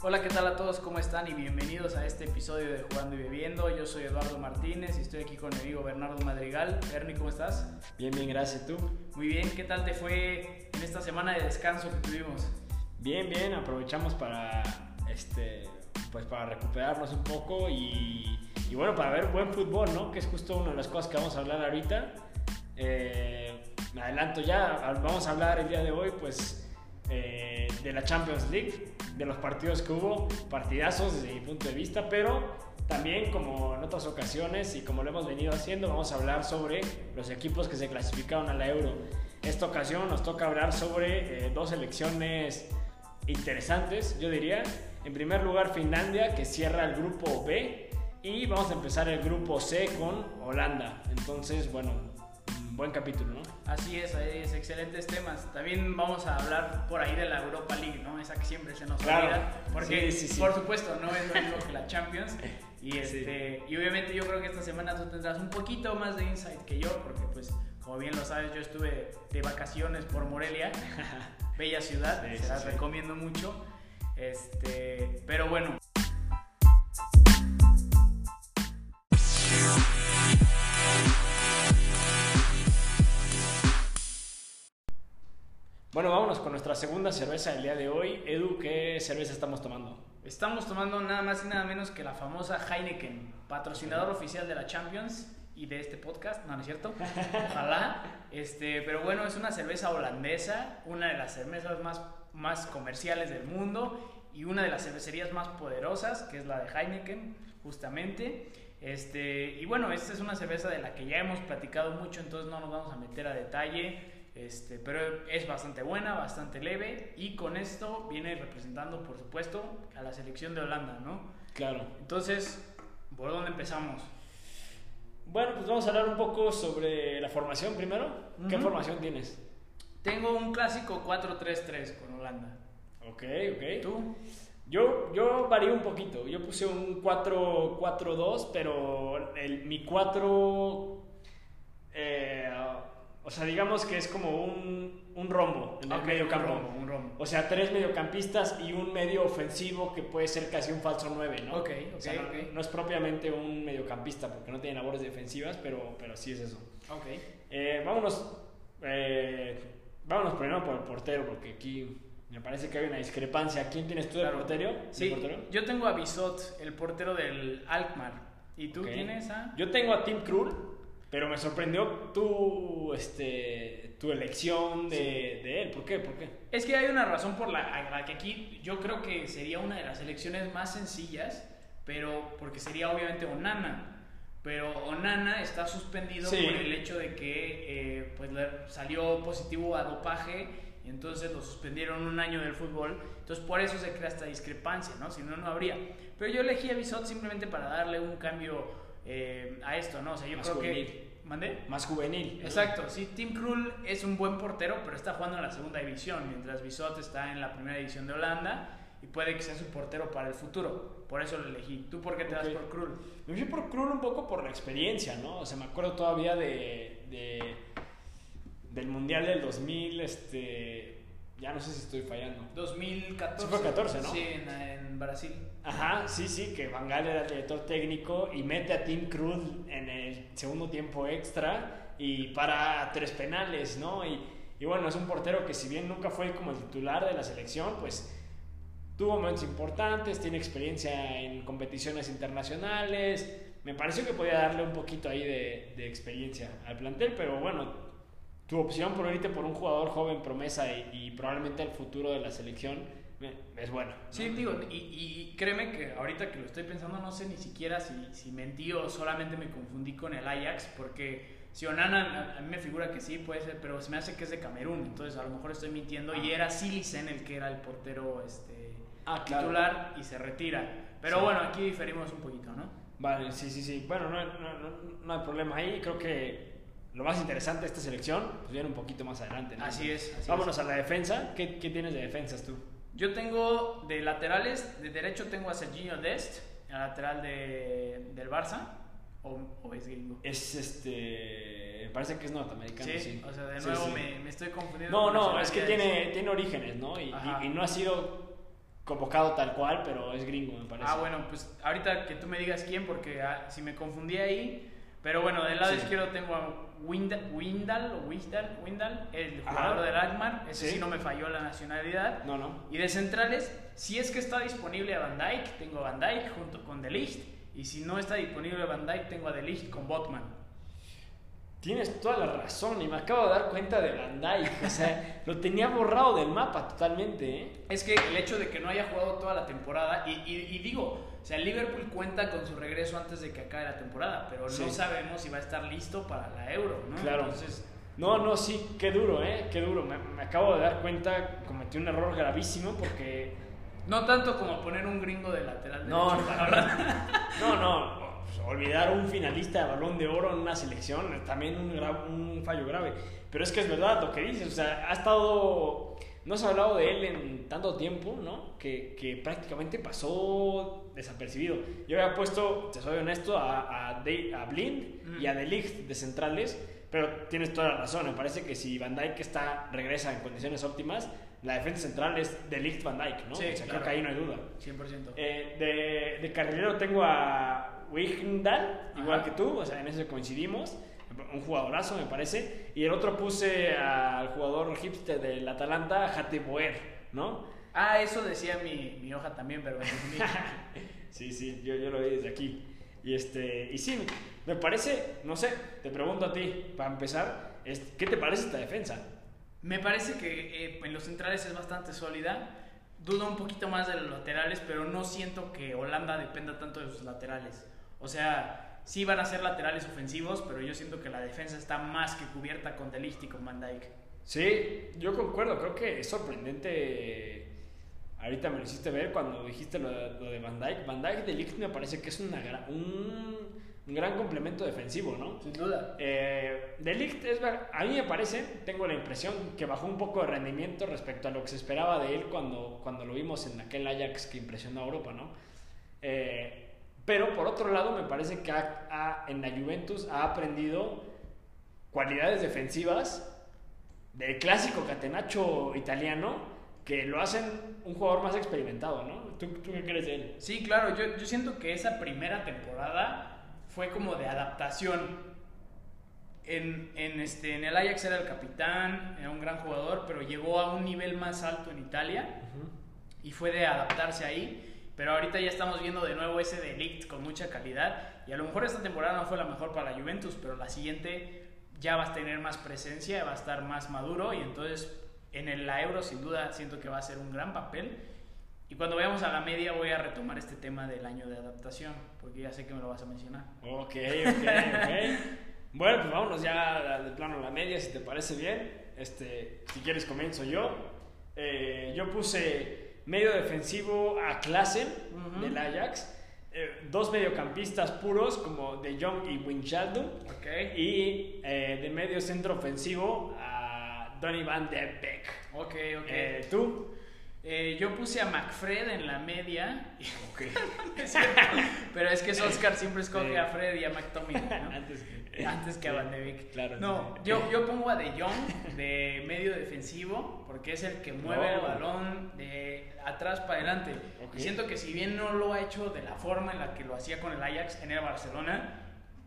Hola, ¿qué tal a todos? ¿Cómo están? Y bienvenidos a este episodio de Jugando y Bebiendo. Yo soy Eduardo Martínez y estoy aquí con mi amigo Bernardo Madrigal. Ernie, ¿cómo estás? Bien, bien, gracias. ¿Tú? Muy bien, ¿qué tal te fue en esta semana de descanso que tuvimos? Bien, bien, aprovechamos para, este, pues para recuperarnos un poco y, y bueno, para ver buen fútbol, ¿no? Que es justo una de las cosas que vamos a hablar ahorita. Eh, me adelanto ya, vamos a hablar el día de hoy, pues, eh, de la Champions League, de los partidos que hubo, partidazos desde mi punto de vista, pero también como en otras ocasiones y como lo hemos venido haciendo, vamos a hablar sobre los equipos que se clasificaron a la Euro. Esta ocasión nos toca hablar sobre eh, dos elecciones interesantes, yo diría. En primer lugar, Finlandia, que cierra el grupo B, y vamos a empezar el grupo C con Holanda. Entonces, bueno, buen capítulo, ¿no? Así es, es excelentes temas. También vamos a hablar por ahí de la Europa League, ¿no? Esa que siempre se nos olvida. Porque, por supuesto, no es lo mismo que la Champions. Y, este, y obviamente yo creo que esta semana tú tendrás un poquito más de insight que yo, porque pues, como bien lo sabes, yo estuve de vacaciones por Morelia, bella ciudad, se las recomiendo mucho. Este, pero bueno, Bueno, vámonos con nuestra segunda cerveza del día de hoy. Edu, ¿qué cerveza estamos tomando? Estamos tomando nada más y nada menos que la famosa Heineken, patrocinador oficial de la Champions y de este podcast, no, no es cierto, ojalá. Este, pero bueno, es una cerveza holandesa, una de las cervezas más, más comerciales del mundo y una de las cervecerías más poderosas, que es la de Heineken, justamente. Este, y bueno, esta es una cerveza de la que ya hemos platicado mucho, entonces no nos vamos a meter a detalle. Este, pero es bastante buena, bastante leve y con esto viene representando, por supuesto, a la selección de Holanda, ¿no? Claro. Entonces, ¿por dónde empezamos? Bueno, pues vamos a hablar un poco sobre la formación primero. ¿Qué formación tienes? Tengo un clásico 4-3-3 con Holanda. Ok, ok. ¿Tú? Yo, yo varío un poquito. Yo puse un 4-4-2, pero el, mi 4... Eh, o sea, digamos que es como un, un rombo en el medio campo. Un rombo, un rombo. O sea, tres mediocampistas y un medio ofensivo que puede ser casi un falso 9, ¿no? Ok, ok, o sea, no, es propiamente un mediocampista porque no tiene labores defensivas, pero, pero sí es eso. Ok. Eh, vámonos, eh, vámonos primero por el portero porque aquí me parece que hay una discrepancia. ¿Quién tienes tú de Claro. portero? Sí, yo tengo a Bisot, el portero del Alkmaar. ¿Y tú tienes a...? Yo tengo a Tim Krul, pero me sorprendió tu, este, tu elección de, de él. ¿Por qué? ¿Por qué? Es que hay una razón por la, la que aquí yo creo que sería una de las elecciones más sencillas, pero porque sería obviamente Onana. Pero Onana está suspendido Sí. por el hecho de que eh, pues le salió positivo a dopaje y entonces lo suspendieron un año del fútbol. Entonces por eso se crea esta discrepancia, ¿no? Si no, no habría. Pero yo elegí a Bisot simplemente para darle un cambio eh, a esto, ¿no? O sea, yo Más creo juvenil. que... ¿Mandé? Más juvenil. ¿no? Exacto, sí, Tim Krul es un buen portero, pero está jugando en la segunda división, mientras Bisot está en la primera división de Holanda y puede que sea su portero para el futuro. Por eso lo elegí. ¿Tú por qué te das Ok. por Krul? Me fui por Krul un poco por la experiencia, ¿no? O sea, me acuerdo todavía de, de- del Mundial del 2000, este... Ya no sé si estoy fallando. 2014. Sí, fue 14, ¿no? Sí, en, en Brasil. Ajá, sí, sí, que Van Gaal era el director técnico y mete a Tim Cruz en el segundo tiempo extra y para tres penales, ¿no? Y, y bueno, es un portero que si bien nunca fue como el titular de la selección, pues tuvo momentos importantes, tiene experiencia en competiciones internacionales, me pareció que podía darle un poquito ahí de, de experiencia al plantel, pero bueno, tu opción por ahorita por un jugador joven promesa y, y probablemente el futuro de la selección eh, es bueno. ¿no? Sí, digo, y, y créeme que ahorita que lo estoy pensando, no sé ni siquiera si, si mentí o solamente me confundí con el Ajax, porque si Onana, a, a mí me figura que sí, puede ser, pero se me hace que es de Camerún, entonces a lo mejor estoy mintiendo, y era Silicen el que era el portero este, Ah, claro. titular y se retira. Pero Sí. bueno, aquí diferimos un poquito, ¿no? Vale, sí, sí, sí. Bueno, no, no, no, no hay problema ahí. Creo que lo más interesante de esta selección pues viene un poquito más adelante. ¿no? Así es, así Vámonos a la defensa. ¿Qué, qué tienes de defensas tú? Yo tengo de laterales, de derecho tengo a Serginho Dest, el lateral de, del Barça, o, o es gringo. Es este. Parece que es norteamericano, sí. Sí, o sea, de Sí, nuevo sí. Me, me estoy confundiendo. No, no, es que tiene, tiene orígenes, ¿no? Y, y- y no ha sido convocado tal cual, pero es gringo, me parece. Ah, bueno, pues ahorita que tú me digas quién, porque ah, si me confundí ahí. Pero bueno, del lado Sí. izquierdo tengo a Windal, Windal, o Windal, Windal, el jugador del Alkmaar. Ese Sí. sí no me falló la nacionalidad. No, no. Y de centrales, si es que está disponible a Van Dijk, tengo a Van Dijk junto con De Ligt. Y si no está disponible Van Dijk, tengo a De Ligt con Botman. Tienes toda la razón y me acabo de dar cuenta de Van Dijk. O sea, lo tenía borrado del mapa totalmente, ¿eh? Es que el hecho de que no haya jugado toda la temporada, y, y- y digo, o sea, el Liverpool cuenta con su regreso antes de que acabe la temporada, pero Sí. no sabemos si va a estar listo para la Euro, ¿no? Claro. Entonces, No, no, sí, qué duro, ¿eh? Qué duro. Me, me acabo de dar cuenta, cometí un error gravísimo porque... no tanto como poner un gringo de lateral No, derecho no. No, no, pues, olvidar un finalista de balón de oro en una selección también un, fallo grave. Pero es que es verdad lo que dices, o sea, ha estado... No se ha hablado de él en tanto tiempo, ¿no? Que, que prácticamente pasó desapercibido. Yo había puesto, te soy honesto, a, a, De- a Blind y a De Ligt de centrales, pero tienes toda la razón. Me parece que si Van Dijk está, regresa en condiciones óptimas, la defensa central es De Ligt Van Dijk, ¿no? Sí, o sea, claro. creo que ahí no hay duda. 100%. Eh, de, de carrilero tengo a Wijndal, igual que tú, o sea, en eso coincidimos. Un jugadorazo, me parece. Y el otro puse al jugador hipster del Atalanta, Jate Boer, ¿no? Ah, eso decía mi, mi hoja también, pero. Sí, sí, yo, yo lo vi desde aquí. Y, este, y sí, me parece, no sé, te pregunto a ti, para empezar, ¿qué te parece esta defensa? Me parece que eh, en los centrales es bastante sólida. Dudo un poquito más de los laterales, pero no siento que Holanda dependa tanto de sus laterales. O sea, sí van a ser laterales ofensivos, pero yo siento que la defensa está más que cubierta con De Ligt y con Van Dijk. Sí, yo concuerdo, creo que es sorprendente. Ahorita me lo hiciste ver cuando dijiste lo de, lo de Van Dijk. Van Dijk de Ligt me parece que es una gra- un, un gran complemento defensivo, ¿no? Sin duda. Eh, de Ligt es a mí me parece, tengo la impresión que bajó un poco de rendimiento respecto a lo que se esperaba de él cuando, cuando lo vimos en aquel Ajax que impresionó a Europa, ¿no? Eh, pero por otro lado me parece que ha- ha- en la Juventus ha aprendido cualidades defensivas del clásico catenacho italiano que lo hacen un jugador más experimentado, ¿no? ¿Tú, tú qué crees de él? Sí, claro, yo, yo siento que esa primera temporada fue como de adaptación. En, en, este, en el Ajax era el capitán, era un gran jugador, pero llegó a un nivel más alto en Italia y fue de adaptarse ahí. Pero ahorita ya estamos viendo de nuevo ese delict con mucha calidad. Y a lo mejor esta temporada no fue la mejor para la Juventus, pero la siguiente ya vas a tener más presencia, va a estar más maduro. Y entonces en el, la Euro sin duda siento que va a ser un gran papel. Y cuando vayamos a la media voy a retomar este tema del año de adaptación, porque ya sé que me lo vas a mencionar. Ok, ok, ok. bueno, pues vámonos ya de plano a la media, si te parece bien. Este, si quieres comienzo yo. Eh, yo puse medio defensivo a Klassen Ujú. del Ajax. Eh, dos mediocampistas puros como De Jong y Wijnaldum. Ok. Y eh, de medio centro ofensivo a Donny Van de Beek. Ok, ok. Eh, ¿Tú? Eh, yo puse a McFred en la media. Ok. Es Pero es que Solskjaer siempre escoge a Fred y a McTominay, ¿no? Antes que, Antes que a Van de Beek. Claro, No, sí. yo, yo pongo a De Jong de medio defensivo porque es el que mueve el Oh. balón de atrás para adelante. Y siento que si bien no lo ha hecho de la forma en la que lo hacía con el Ajax en el Barcelona,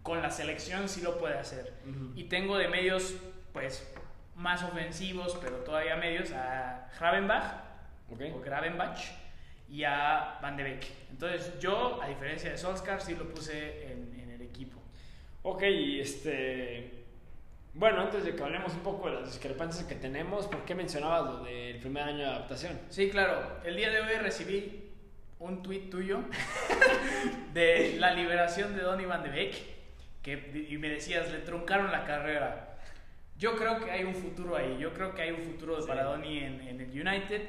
con la selección sí lo puede hacer. Y tengo de medios, pues, más ofensivos, pero todavía medios, a Gravenbach Ok. o Gravenbach y a Van de Beek. Entonces yo, a diferencia de Solskjaer, sí lo puse en, en el equipo. Ok, este. Bueno, antes de que hablemos un poco de las discrepancias que tenemos, ¿por qué mencionabas lo del primer año de adaptación? Sí, claro. El día de hoy recibí un tuit tuyo de la liberación de Donny Van de Beek que, y me decías, le truncaron la carrera. Yo creo que hay un futuro ahí. Yo creo que hay un futuro Sí. para Donny en, en el United.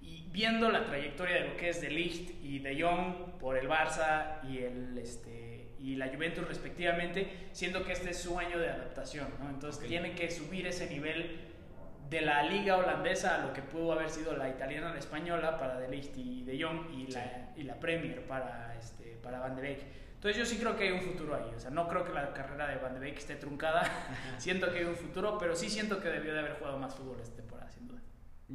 Y viendo la trayectoria de lo que es de Ligt y de Jong por el Barça y, el, este, y la Juventus respectivamente, siento que este es su año de adaptación. ¿no? Entonces Ok. tiene que subir ese nivel de la liga holandesa a lo que pudo haber sido la italiana, la española para De Ligt y De Jong y, la, y la Premier para, este, para Van de Beek. Entonces yo sí creo que hay un futuro ahí, o sea, no creo que la carrera de Van de Beek esté truncada, siento que hay un futuro, pero sí siento que debió de haber jugado más fútbol esta temporada, sin duda.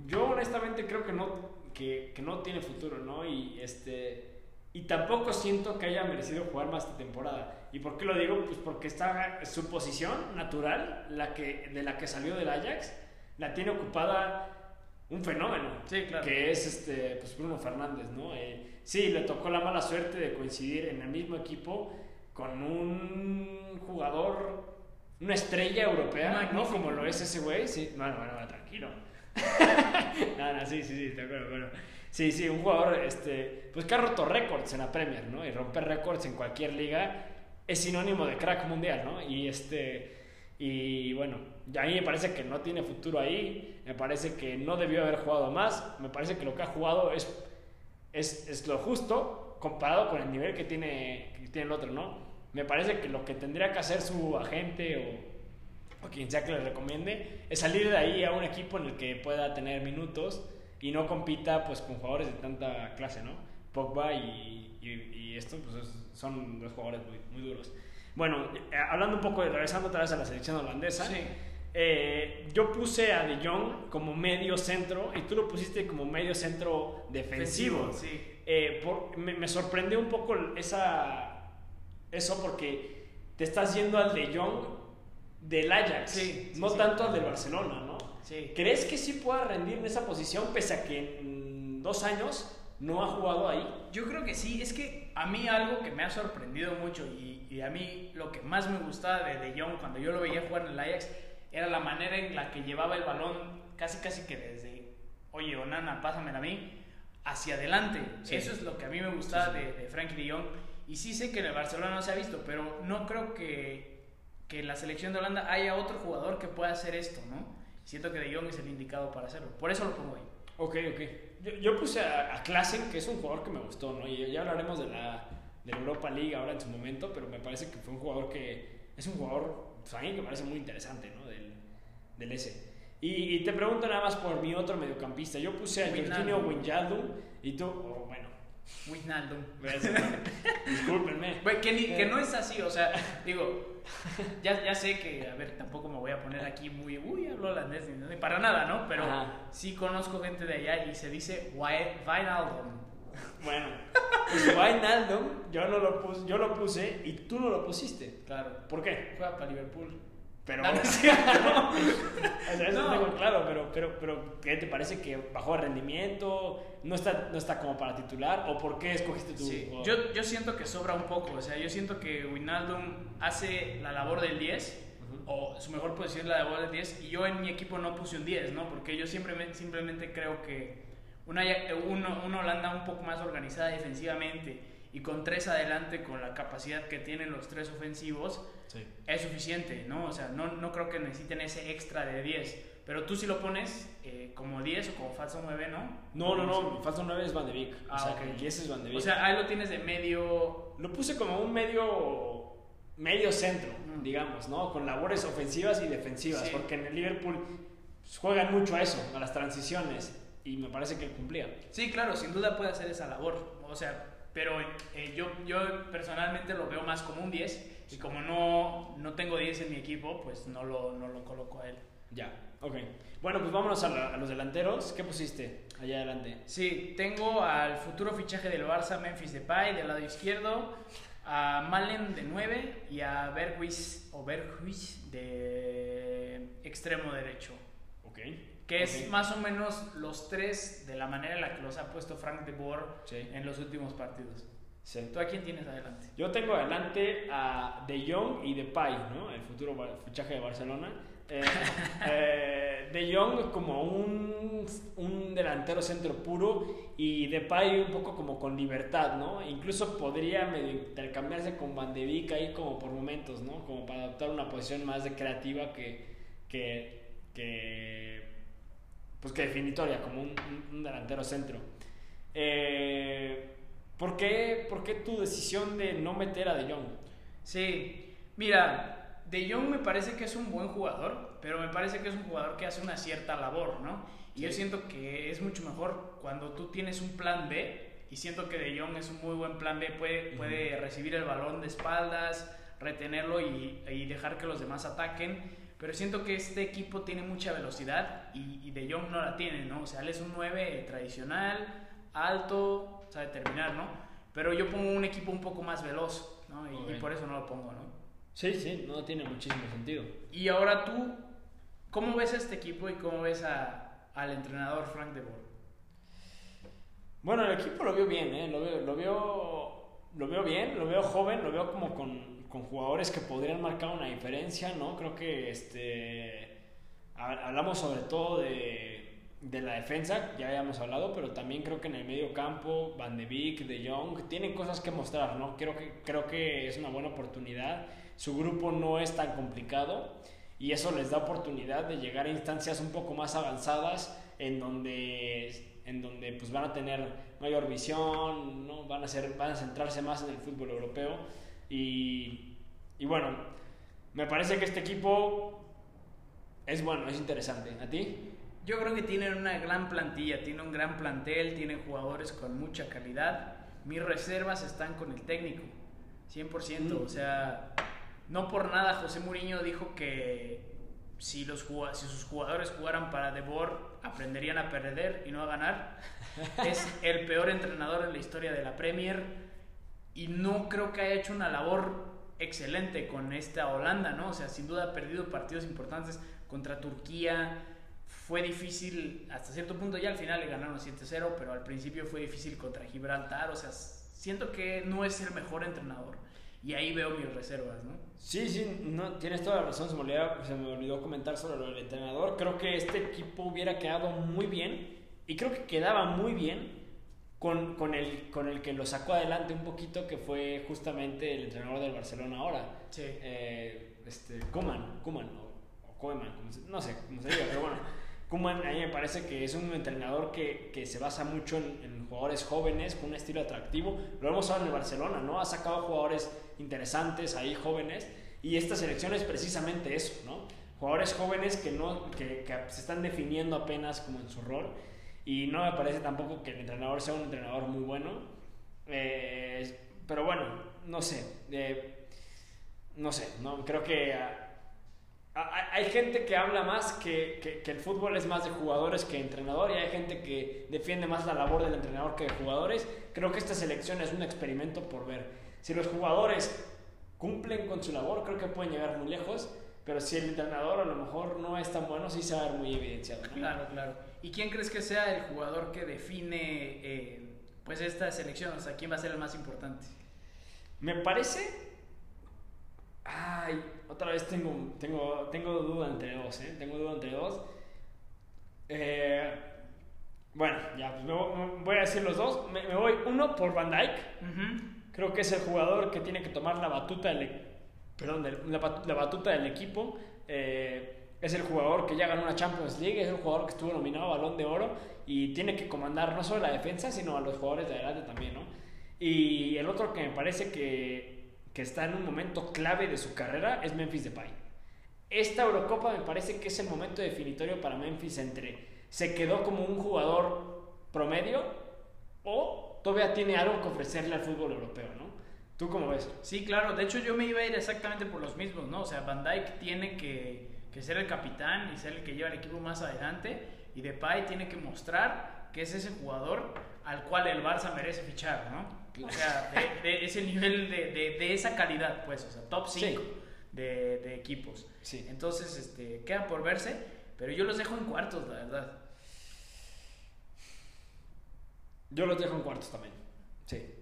yo honestamente creo que no, que, que no tiene futuro, ¿no? Y este... Y tampoco siento que haya merecido jugar más esta temporada. ¿Y por qué lo digo? Pues porque está su posición natural, la que, de la que salió del Ajax, la tiene ocupada un fenómeno. Sí, claro. Que es este, pues Bruno Fernández, ¿no? Eh, sí, le tocó la mala suerte de coincidir en el mismo equipo con un jugador, una estrella europea, ¿no? Magnífico. Como lo es ese güey. Sí, bueno, bueno, bueno, tranquilo. no, no, sí, sí, sí, de acuerdo, bueno. Sí, sí, un jugador, este, pues que ha roto récords en la Premier, ¿no? Y romper récords en cualquier liga es sinónimo de crack mundial, ¿no? Y este, y bueno, ya a mí me parece que no tiene futuro ahí, me parece que no debió haber jugado más, me parece que lo que ha jugado es, es, es lo justo comparado con el nivel que tiene, que tiene el otro, ¿no? Me parece que lo que tendría que hacer su agente o, o quien sea que le recomiende es salir de ahí a un equipo en el que pueda tener minutos y no compita pues con jugadores de tanta clase, ¿no? Pogba y, y, y pues es- son dos jugadores muy, muy duros. Bueno, eh, hablando un poco, regresando otra vez a la selección holandesa, Sí. Eh, yo puse a De Jong como medio centro y tú lo pusiste como medio centro defensivo. Sí. Eh, por- me, me sorprendió un poco esa, eso porque te estás yendo al De Jong del Ajax, Sí, no sí. tanto al del Barcelona, ¿no? ¿Crees que sí pueda rendir en esa posición pese a que en dos años no ha jugado ahí? Yo creo que sí, es que a mí algo que me ha sorprendido mucho y, y a mí lo que más me gustaba de De Jong cuando yo lo veía jugar en el Ajax era la manera en la que llevaba el balón casi casi que desde, oye, Onana, pásamela a mí, hacia adelante. Sí. Eso es lo que a mí me gustaba Sí, sí. De, de Frankie De Jong. Y sí sé que en el Barcelona no se ha visto, pero no creo que, que en la selección de Holanda haya otro jugador que pueda hacer esto, ¿no? Siento que De Jong es el indicado para hacerlo. Por eso lo pongo ahí. Ok, ok. Yo, yo puse a, a Klaassen, que es un jugador que me gustó, ¿no? Y ya hablaremos de la, de la Europa League ahora en su momento, pero me parece que fue un jugador que es un jugador, pues a mí me parece muy interesante, ¿no? Del S. Y, y te pregunto nada más por mi otro mediocampista. Yo puse a Jorginho Wijnaldum. Y tú, oh, bueno, Wijnaldum. discúlpenme. Güey, que, ni- que no es así, o sea, digo, ya, ya sé que, a ver, tampoco me voy a poner aquí muy, uy, hablo holandés, ni, para nada, ¿no? Pero Ajá. sí conozco gente de allá y se dice Wi- Wijnaldum. Bueno, pues Wijnaldum, yo, no lo puse, yo lo puse y tú no lo pusiste. Claro, ¿Por qué? juega para Liverpool. Pero, No, no es cierto. O sea, eso No. tengo claro, pero, pero, pero ¿qué te parece que bajó de rendimiento? ¿No está, ¿No está como para titular? ¿O por qué escogiste tu Sí, yo, yo siento que sobra un poco, o sea, yo siento que Wijnaldum hace la labor del 10, Ujú. o su mejor posición es la labor del 10, y yo en mi equipo no puse un 10, ¿no? Porque yo simplemente, simplemente creo que una, uno- una Holanda un poco más organizada defensivamente y con tres adelante, con la capacidad que tienen los tres ofensivos, Sí. es suficiente, ¿no? O sea, no, no creo que necesiten ese extra de 10. Pero tú si lo pones eh, como 10 o como falso 9, ¿no? No, no, no, falso 9 es Van de Beek. Ah, o sea, ok. que ese es Van de Beek. O sea, ahí lo tienes de medio... lo puse como un medio medio centro, Mm. digamos, ¿no? Con labores ofensivas y defensivas, Sí. porque en el Liverpool pues, juegan mucho a eso, a las transiciones, y me parece que cumplía. Sí, claro, sin duda puede hacer esa labor. O sea, pero eh, yo, yo personalmente lo veo más como un 10. Y como no, no tengo 10 en mi equipo, pues no lo, no lo coloco a él. Ya, ok. Bueno, pues vámonos a, la- a los delanteros. ¿Qué pusiste allá adelante? Sí, tengo al futuro fichaje del Barça, Memphis Depay, del lado izquierdo, a Malen de 9 y a Berghuis o Berghuis de extremo derecho. Ok. Que es Ok. más o menos los tres de la manera en la que los ha puesto Frank de Boer Sí. en los últimos partidos. Sí. ¿Tú a quién tienes adelante? Yo tengo adelante a De Jong y Depay, ¿no? El futuro fichaje de Barcelona. Eh, eh, de Jong como un, un delantero centro puro y Depay un poco como con libertad, ¿no? Incluso podría medio intercambiarse con Van de Beek ahí como por momentos, ¿no? Como para adoptar una posición más de creativa que, que, que pues que definitoria, como un, un- un delantero centro. Eh, ¿por, qué, ¿Por qué tu decisión de no meter a De Jong? Sí, mira, De Jong me parece que es un buen jugador, pero me parece que es un jugador que hace una cierta labor, ¿no? Y yo siento que es mucho mejor cuando tú tienes un plan B, y siento que De Jong es un muy buen plan B, puede, recibir el balón de espaldas, retenerlo y, y dejar que los demás ataquen. Pero siento que este equipo tiene mucha velocidad y, y De Jong no la tiene, ¿no? O sea, él es un 9 tradicional, alto, sabe terminar, ¿no? Pero yo pongo un equipo un poco más veloz, ¿no? Y, por eso no lo pongo, ¿no? Sí, sí, no tiene muchísimo sentido. Y ahora tú, ¿cómo ves a este equipo y cómo ves a, al entrenador Frank de Boer? Bueno, el equipo lo veo bien, ¿eh? Lo veo, lo veo, lo veo bien, lo veo joven, lo veo como con, con jugadores que podrían marcar una diferencia, ¿no? Creo que este, ha- hablamos sobre todo de, de la defensa, ya habíamos hablado, pero también creo que en el medio campo, Van de Beek, De Jong, tienen cosas que mostrar, ¿no? Creo que, creo que es una buena oportunidad. Su grupo no es tan complicado y eso les da oportunidad de llegar a instancias un poco más avanzadas en donde en donde pues van a tener mayor visión, ¿no? van, a ser, van a centrarse más en el fútbol europeo y, y bueno, me parece que este equipo es bueno, es interesante. ¿A ti? Yo creo que tienen una gran plantilla, tiene un gran plantel, tienen jugadores con mucha calidad. Mis reservas están con el técnico, 100%. Mm. O sea, no por nada José Mourinho dijo que si, los, si sus jugadores jugaran para De Boer, aprenderían a perder y no a ganar. es el peor entrenador en la historia de la Premier y no creo que haya hecho una labor excelente con esta Holanda, ¿no? O sea, sin duda ha perdido partidos importantes contra Turquía. Fue difícil hasta cierto punto, ya al final le ganaron 7-0, pero al principio fue difícil contra Gibraltar. O sea, siento que no es el mejor entrenador. Y ahí veo mis reservas, ¿no? Sí, sí, no, tienes toda la razón, se me, olvidó, se me olvidó comentar sobre lo del entrenador. Creo que este equipo hubiera quedado muy bien y creo que quedaba muy bien con, con, el, con el que lo sacó adelante un poquito, que fue justamente el entrenador del Barcelona ahora. Sí. eh, este, Koeman, Koeman o, o Koeman, no sé cómo se diga, pero bueno, Koeman a mí me parece que es un entrenador que, que se basa mucho en, en jugadores jóvenes con un estilo atractivo. Lo hemos hablado en el Barcelona, ¿no? Ha sacado jugadores interesantes ahí, jóvenes, y esta selección es precisamente eso, ¿no? Jugadores jóvenes que, no, que, que se están definiendo apenas como en su rol, y no me parece tampoco que el entrenador sea un entrenador muy bueno. Eh, pero bueno, no sé. eh, no sé, no, creo que ah, ah, hay gente que habla más que, que- el fútbol es más de jugadores que entrenador y hay gente que defiende más la labor del entrenador que de jugadores. Creo que esta selección es un experimento por ver. Si los jugadores cumplen con su labor, creo que pueden llegar muy lejos, pero si el entrenador a lo mejor no es tan bueno, sí se va a ver muy evidenciado. Claro, claro. ¿Y quién crees que sea el jugador que define eh, pues esta selección? O sea, ¿quién va a ser el más importante? Me parece. Ay, otra vez tengo, tengo, tengo duda entre dos, ¿eh? Tengo duda entre dos. Eh, bueno, ya, pues me voy, me voy a decir los dos. Me, me voy uno por Van Dyke. Creo que es el jugador que tiene que tomar la batuta del, e- perdón, la batuta del equipo. Eh, es el jugador que ya ganó una Champions League, es el jugador que estuvo nominado a Balón de Oro y tiene que comandar no solo la defensa, sino a los jugadores de adelante también, ¿no? Y el otro que me parece que, que está en un momento clave de su carrera es Memphis Depay. Esta Eurocopa me parece que es el momento definitorio para Memphis entre se quedó como un jugador promedio o todavía tiene algo que ofrecerle al fútbol europeo, ¿no? ¿Tú cómo ves? Sí, claro. De hecho, yo me iba a ir exactamente por los mismos, ¿no? O sea, Van Dijk tiene que, que ser el capitán y ser el que lleva el equipo más adelante. Y Depay tiene que mostrar que es ese jugador al cual el Barça merece fichar, ¿no? O sea, de, de ese nivel de, de, de esa calidad, pues, o sea, top 5 Sí. de, de equipos. Sí. Entonces, este, queda por verse, pero yo los dejo en cuartos, la verdad. Yo los dejo en cuartos también. Sí.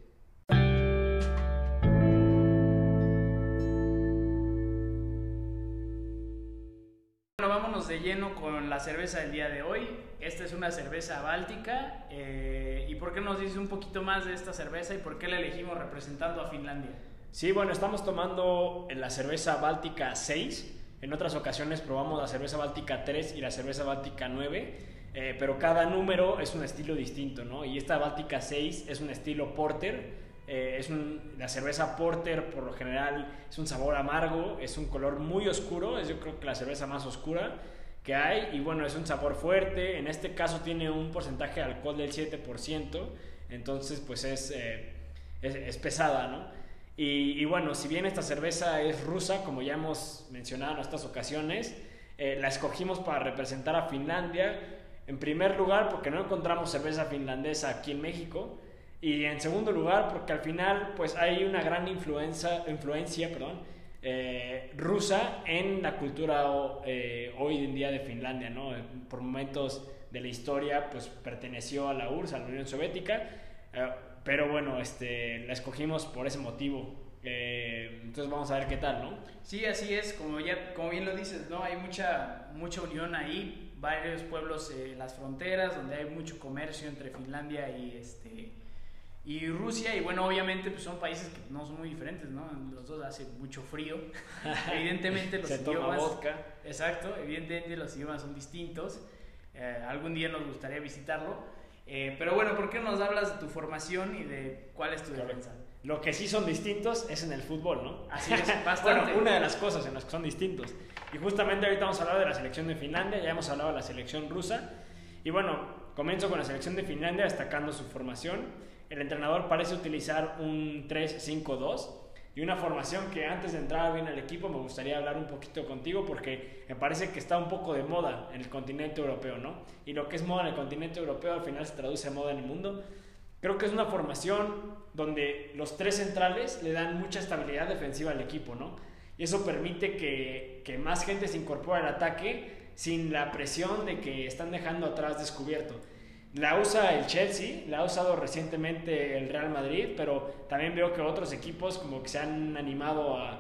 De lleno con la cerveza del día de hoy. Esta es una cerveza báltica. eh, ¿Y por qué nos dices un poquito más de esta cerveza y por qué la elegimos representando a Finlandia? Sí, bueno, estamos tomando la cerveza Báltica 6. En otras ocasiones probamos la cerveza Báltica 3 y la cerveza Báltica 9. eh, pero cada número es un estilo distinto, ¿no? Y esta Báltica 6 es un estilo porter. eh, es un- la cerveza porter por lo general es un sabor amargo, es un color muy oscuro, es yo creo que la cerveza más oscura que hay y bueno, es un sabor fuerte, en este caso tiene un porcentaje de alcohol del 7%, entonces pues es, eh, es, es pesada, ¿no? Y, bueno, si bien esta cerveza es rusa, como ya hemos mencionado en estas ocasiones, eh, la escogimos para representar a Finlandia. En primer lugar, porque no encontramos cerveza finlandesa aquí en México. Y en segundo lugar, porque al final pues hay una gran influencia, influencia perdón, eh, rusa en la cultura eh, hoy en día de Finlandia. ¿no? Por momentos de la historia pues perteneció a la URSS, a la Unión Soviética pero bueno, este, la escogimos por ese motivo. Eh, entonces vamos a ver qué tal, ¿no? Sí, así es, como, ya, como bien lo dices, ¿no? Hay mucha, mucha unión ahí, varios pueblos en eh, las fronteras, donde hay mucho comercio entre Finlandia y, este, y Rusia, y bueno, obviamente pues son países que no son muy diferentes, ¿no? Los dos hace mucho frío, evidentemente los Se idiomas... Toma vodka. Exacto, evidentemente los idiomas son distintos, eh, algún día nos gustaría visitarlo, eh, pero bueno, ¿por qué nos hablas de tu formación y de cuál es tu defensa? Lo que sí son distintos es en el fútbol, ¿no? Así es, bastante. bueno, una de las cosas en las que son distintos. Y justamente ahorita vamos a hablar de la selección de Finlandia, ya hemos hablado de la selección rusa. Y bueno, comienzo con la selección de Finlandia destacando su formación. El entrenador parece utilizar un 3-5-2 y una formación que antes de entrar bien al equipo me gustaría hablar un poquito contigo porque me parece que está un poco de moda en el continente europeo, ¿no? Y lo que es moda en el continente europeo al final se traduce a moda en el mundo. Creo que es una formación donde los tres centrales le dan mucha estabilidad defensiva al equipo, ¿no? Y eso permite que, que más gente se incorpore al ataque sin la presión de que están dejando atrás descubierto. La usa el Chelsea, la ha usado recientemente el Real Madrid, pero también veo que otros equipos como que se han animado a,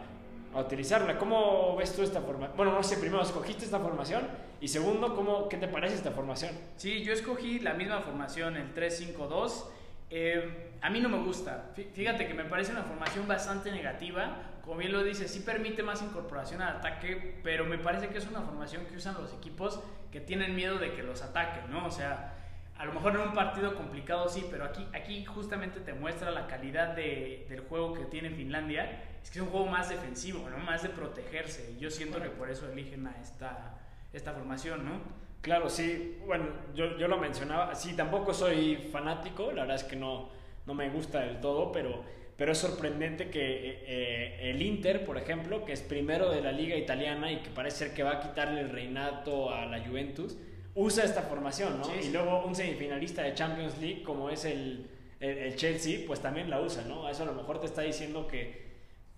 utilizarla. ¿Cómo ves tú esta formación? Bueno, no sé, primero, ¿escogiste esta formación? Y segundo, ¿cómo, ¿qué te parece esta formación? Sí, yo escogí la misma formación, el 3-5-2. Eh, a mí no me gusta. Fíjate que me parece una formación bastante negativa. Como bien lo dice, sí permite más incorporación al ataque, pero me parece que es una formación que usan los equipos que tienen miedo de que los ataquen, ¿no? O sea, a lo mejor en un partido complicado sí, pero aquí, aquí justamente te muestra la calidad de, del juego que tiene Finlandia. Es que es un juego más defensivo, ¿no? Más de protegerse. Yo siento que por eso eligen a esta, esta formación, ¿no? Claro, sí. Bueno, yo, yo lo mencionaba. Sí, tampoco soy fanático. La verdad es que no, no me gusta del todo, pero, pero es sorprendente que eh, eh, el Inter, por ejemplo, que es primero de la liga italiana y que parece ser que va a quitarle el reinato a la Juventus, usa esta formación, ¿no? Y luego un semifinalista de Champions League como es el, el, Chelsea, pues también la usa, ¿no? Eso a lo mejor te está diciendo que,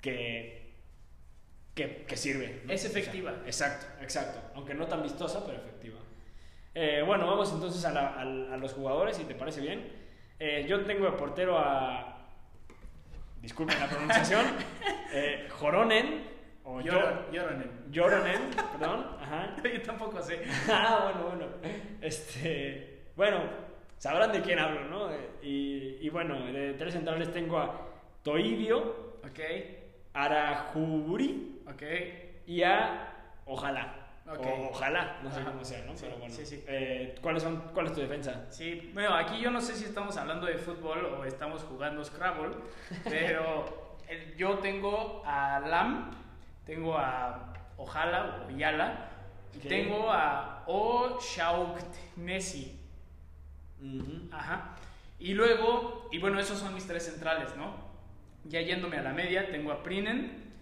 que, que, sirve. Es efectiva. exacto, exacto. Aunque no tan vistosa, pero efectiva. Eh, bueno, vamos entonces a, a, los jugadores, si te parece bien. Eh, yo tengo de portero a... Disculpen la pronunciación. eh, Joronen o Lloronen. Lloronen, perdón. Ajá. Yo tampoco sé. ah, bueno, bueno. Este, bueno, sabrán de quién hablo, ¿no? Y, y bueno, de tres centrales tengo a Toibio. Ok. Arajuri. Ok. Y a Ojalá. Okay. ojalá, no sé cómo sea, ¿no? Pero bueno. Sí, sí. Eh, ¿cuáles son, ¿Cuál es tu defensa? Sí, bueno, aquí yo no sé si estamos hablando de fútbol o estamos jugando Scrabble, pero yo tengo a Lam, tengo a Ojalá o Yala y tengo a O Messi. Ajá. Y luego, y bueno, esos son mis tres centrales, ¿no? Ya yéndome a la media, tengo a Prinen,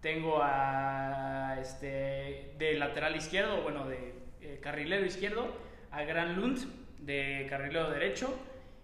tengo a este de lateral izquierdo, bueno, de eh, carrilero izquierdo, a Gran Lund de carrilero derecho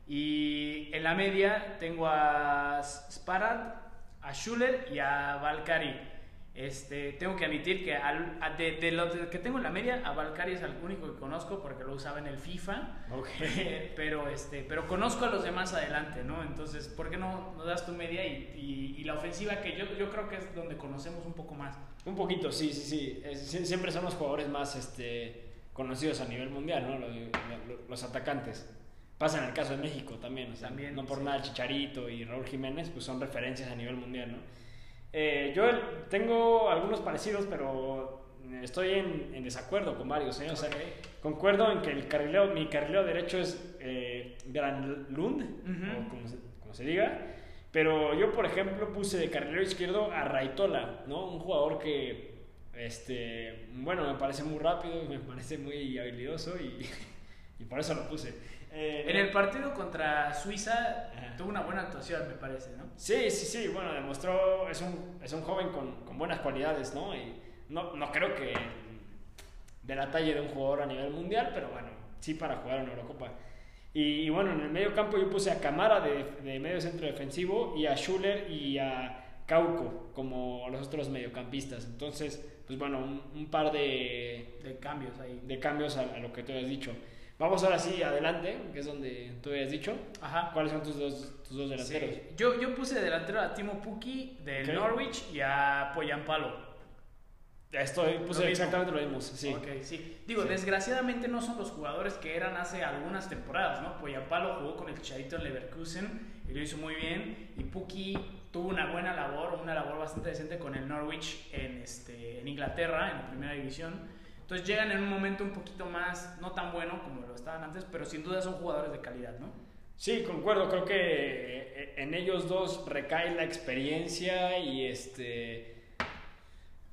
y en la media tengo a Sparad, a Schuller y a Valkari. Este, tengo que admitir que de, lo que tengo en la media, a Valkyrie es el único que conozco porque lo usaba en el FIFA. Okay. pero, este, pero conozco a los demás adelante, ¿no? Entonces, ¿por qué no nos das tu media y, y, la ofensiva que yo, yo creo que es donde conocemos un poco más? Un poquito, sí, sí, sí. siempre son los jugadores más este, conocidos a nivel mundial, ¿no? Los, los atacantes. Pasa en el caso de México también, también no por nada Chicharito y Raúl Jiménez, pues son referencias a nivel mundial, ¿no? Eh, yo tengo algunos parecidos, pero estoy en, desacuerdo con varios. ¿eh? O sea, concuerdo en que el carrilero, mi carrilero derecho es eh, Gran Lund, o como se, diga. Pero yo, por ejemplo, puse de carrilero izquierdo a Raitola, ¿no? Un jugador que, este, bueno, me parece muy rápido, me parece muy habilidoso y, y por eso lo puse. Eh, en el partido contra Suiza tuvo una buena actuación, me parece, ¿no? Sí, sí, sí, bueno, demostró, es un, es un joven con, con buenas cualidades, ¿no? Y no, no creo que de la talla de un jugador a nivel mundial, pero bueno, sí para jugar en Eurocopa. Y, bueno, en el medio campo yo puse a Camara de, de, medio centro defensivo y a Schuller y a Cauco como los otros mediocampistas. Entonces, pues bueno, un, par de, de, cambios ahí. De cambios a, lo que tú habías dicho. Vamos ahora sí adelante, que es donde tú habías dicho. Ajá. ¿Cuáles son tus dos, tus dos delanteros? Yo, yo puse delantero a Timo Pukki del Norwich y a Poyampalo Estoy, puse exactamente lo mismo, sí. Okay, sí. Digo, desgraciadamente no son los jugadores que eran hace algunas temporadas, ¿no? Poyapalo jugó con el Chicharito en Leverkusen y lo hizo muy bien. Y Puki tuvo una buena labor, una labor bastante decente con el Norwich en, este, en Inglaterra, en la primera división. Entonces llegan en un momento un poquito más, no tan bueno como lo estaban antes, pero sin duda son jugadores de calidad, ¿no? Sí, concuerdo, creo que eh, en ellos dos recae la experiencia y este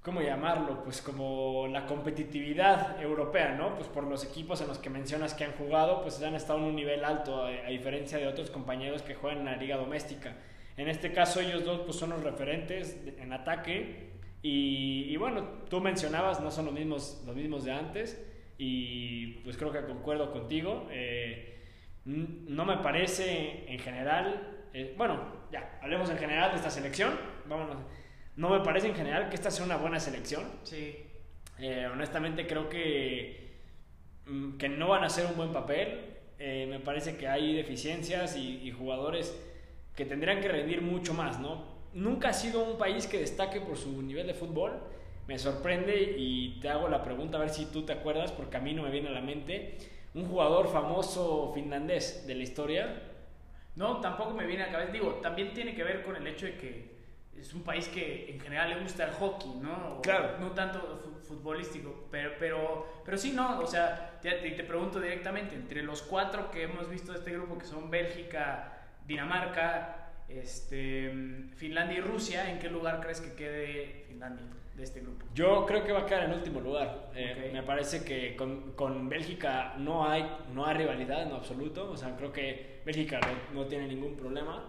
¿cómo llamarlo? Pues como la competitividad europea, ¿no? Pues por los equipos en los que mencionas que han jugado, pues han estado en un nivel alto, a, diferencia de otros compañeros que juegan en la liga doméstica. En este caso ellos dos pues son los referentes en ataque y, bueno, tú mencionabas, no son los mismos, los mismos de antes y pues creo que concuerdo contigo. Eh, no me parece en general, eh, bueno, ya, hablemos en general de esta selección, vámonos. No me parece en general que esta sea una buena selección. Sí. Eh, honestamente creo que, mm, que no van a hacer un buen papel. Me parece que hay deficiencias y, jugadores que tendrían que rendir mucho más, ¿no? Nunca ha sido un país que destaque por su nivel de fútbol. Me sorprende y te hago la pregunta a ver si tú te acuerdas, porque a mí no me viene a la mente. Un jugador famoso finlandés de la historia. No, tampoco me viene a la cabeza. Digo, también tiene que ver con el hecho de que es un país que en general le gusta el hockey, ¿no? claro. No tanto futbolístico, pero, pero, pero sí, no, o sea, te, te, pregunto directamente, entre los cuatro que hemos visto de este grupo, que son Bélgica, Dinamarca, este, Finlandia y Rusia, ¿en qué lugar crees que quede Finlandia de este grupo? Yo creo que va a quedar en último lugar. Eh, me parece que con, con, Bélgica no hay, no hay rivalidad en absoluto, o sea, creo que Bélgica no, no tiene ningún problema.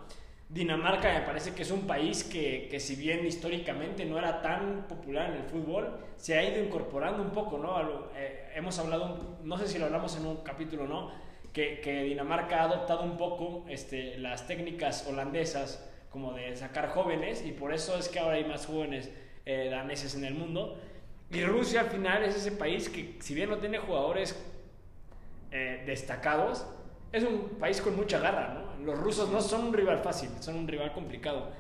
Dinamarca me parece que es un país que, que, si bien históricamente no era tan popular en el fútbol, se ha ido incorporando un poco, ¿no? Eh, hemos hablado, no sé si lo hablamos en un capítulo o no, que, Dinamarca ha adoptado un poco este, las técnicas holandesas como de sacar jóvenes y por eso es que ahora hay más jóvenes eh, daneses en el mundo. Y Rusia al final es ese país que si bien no tiene jugadores eh, destacados, es un país con mucha garra, ¿no? Los rusos no son un rival fácil, son un rival complicado.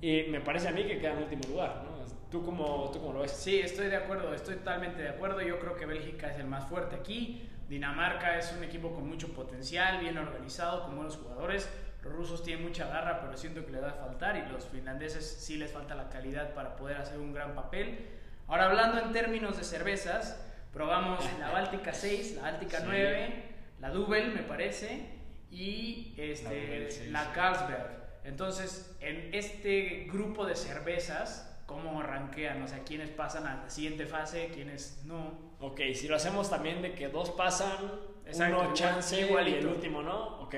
Y me parece a mí que queda en último lugar, ¿no? ¿Tú cómo, ¿Tú cómo lo ves? Sí, estoy de acuerdo, estoy totalmente de acuerdo. Yo creo que Bélgica es el más fuerte aquí. Dinamarca es un equipo con mucho potencial, bien organizado, con buenos jugadores. Los rusos tienen mucha garra, pero siento que le va a faltar. Y los finlandeses sí les falta la calidad para poder hacer un gran papel. Ahora, hablando en términos de cervezas, probamos la Báltica 6, la Báltica 9 la Double, me parece, y este, la, Carlsberg. Entonces, en este grupo de cervezas, ¿cómo arranquean? O sea, ¿quiénes pasan a la siguiente fase? ¿Quiénes no? Ok, si lo hacemos también de que dos pasan, uno chance y el último no, ok.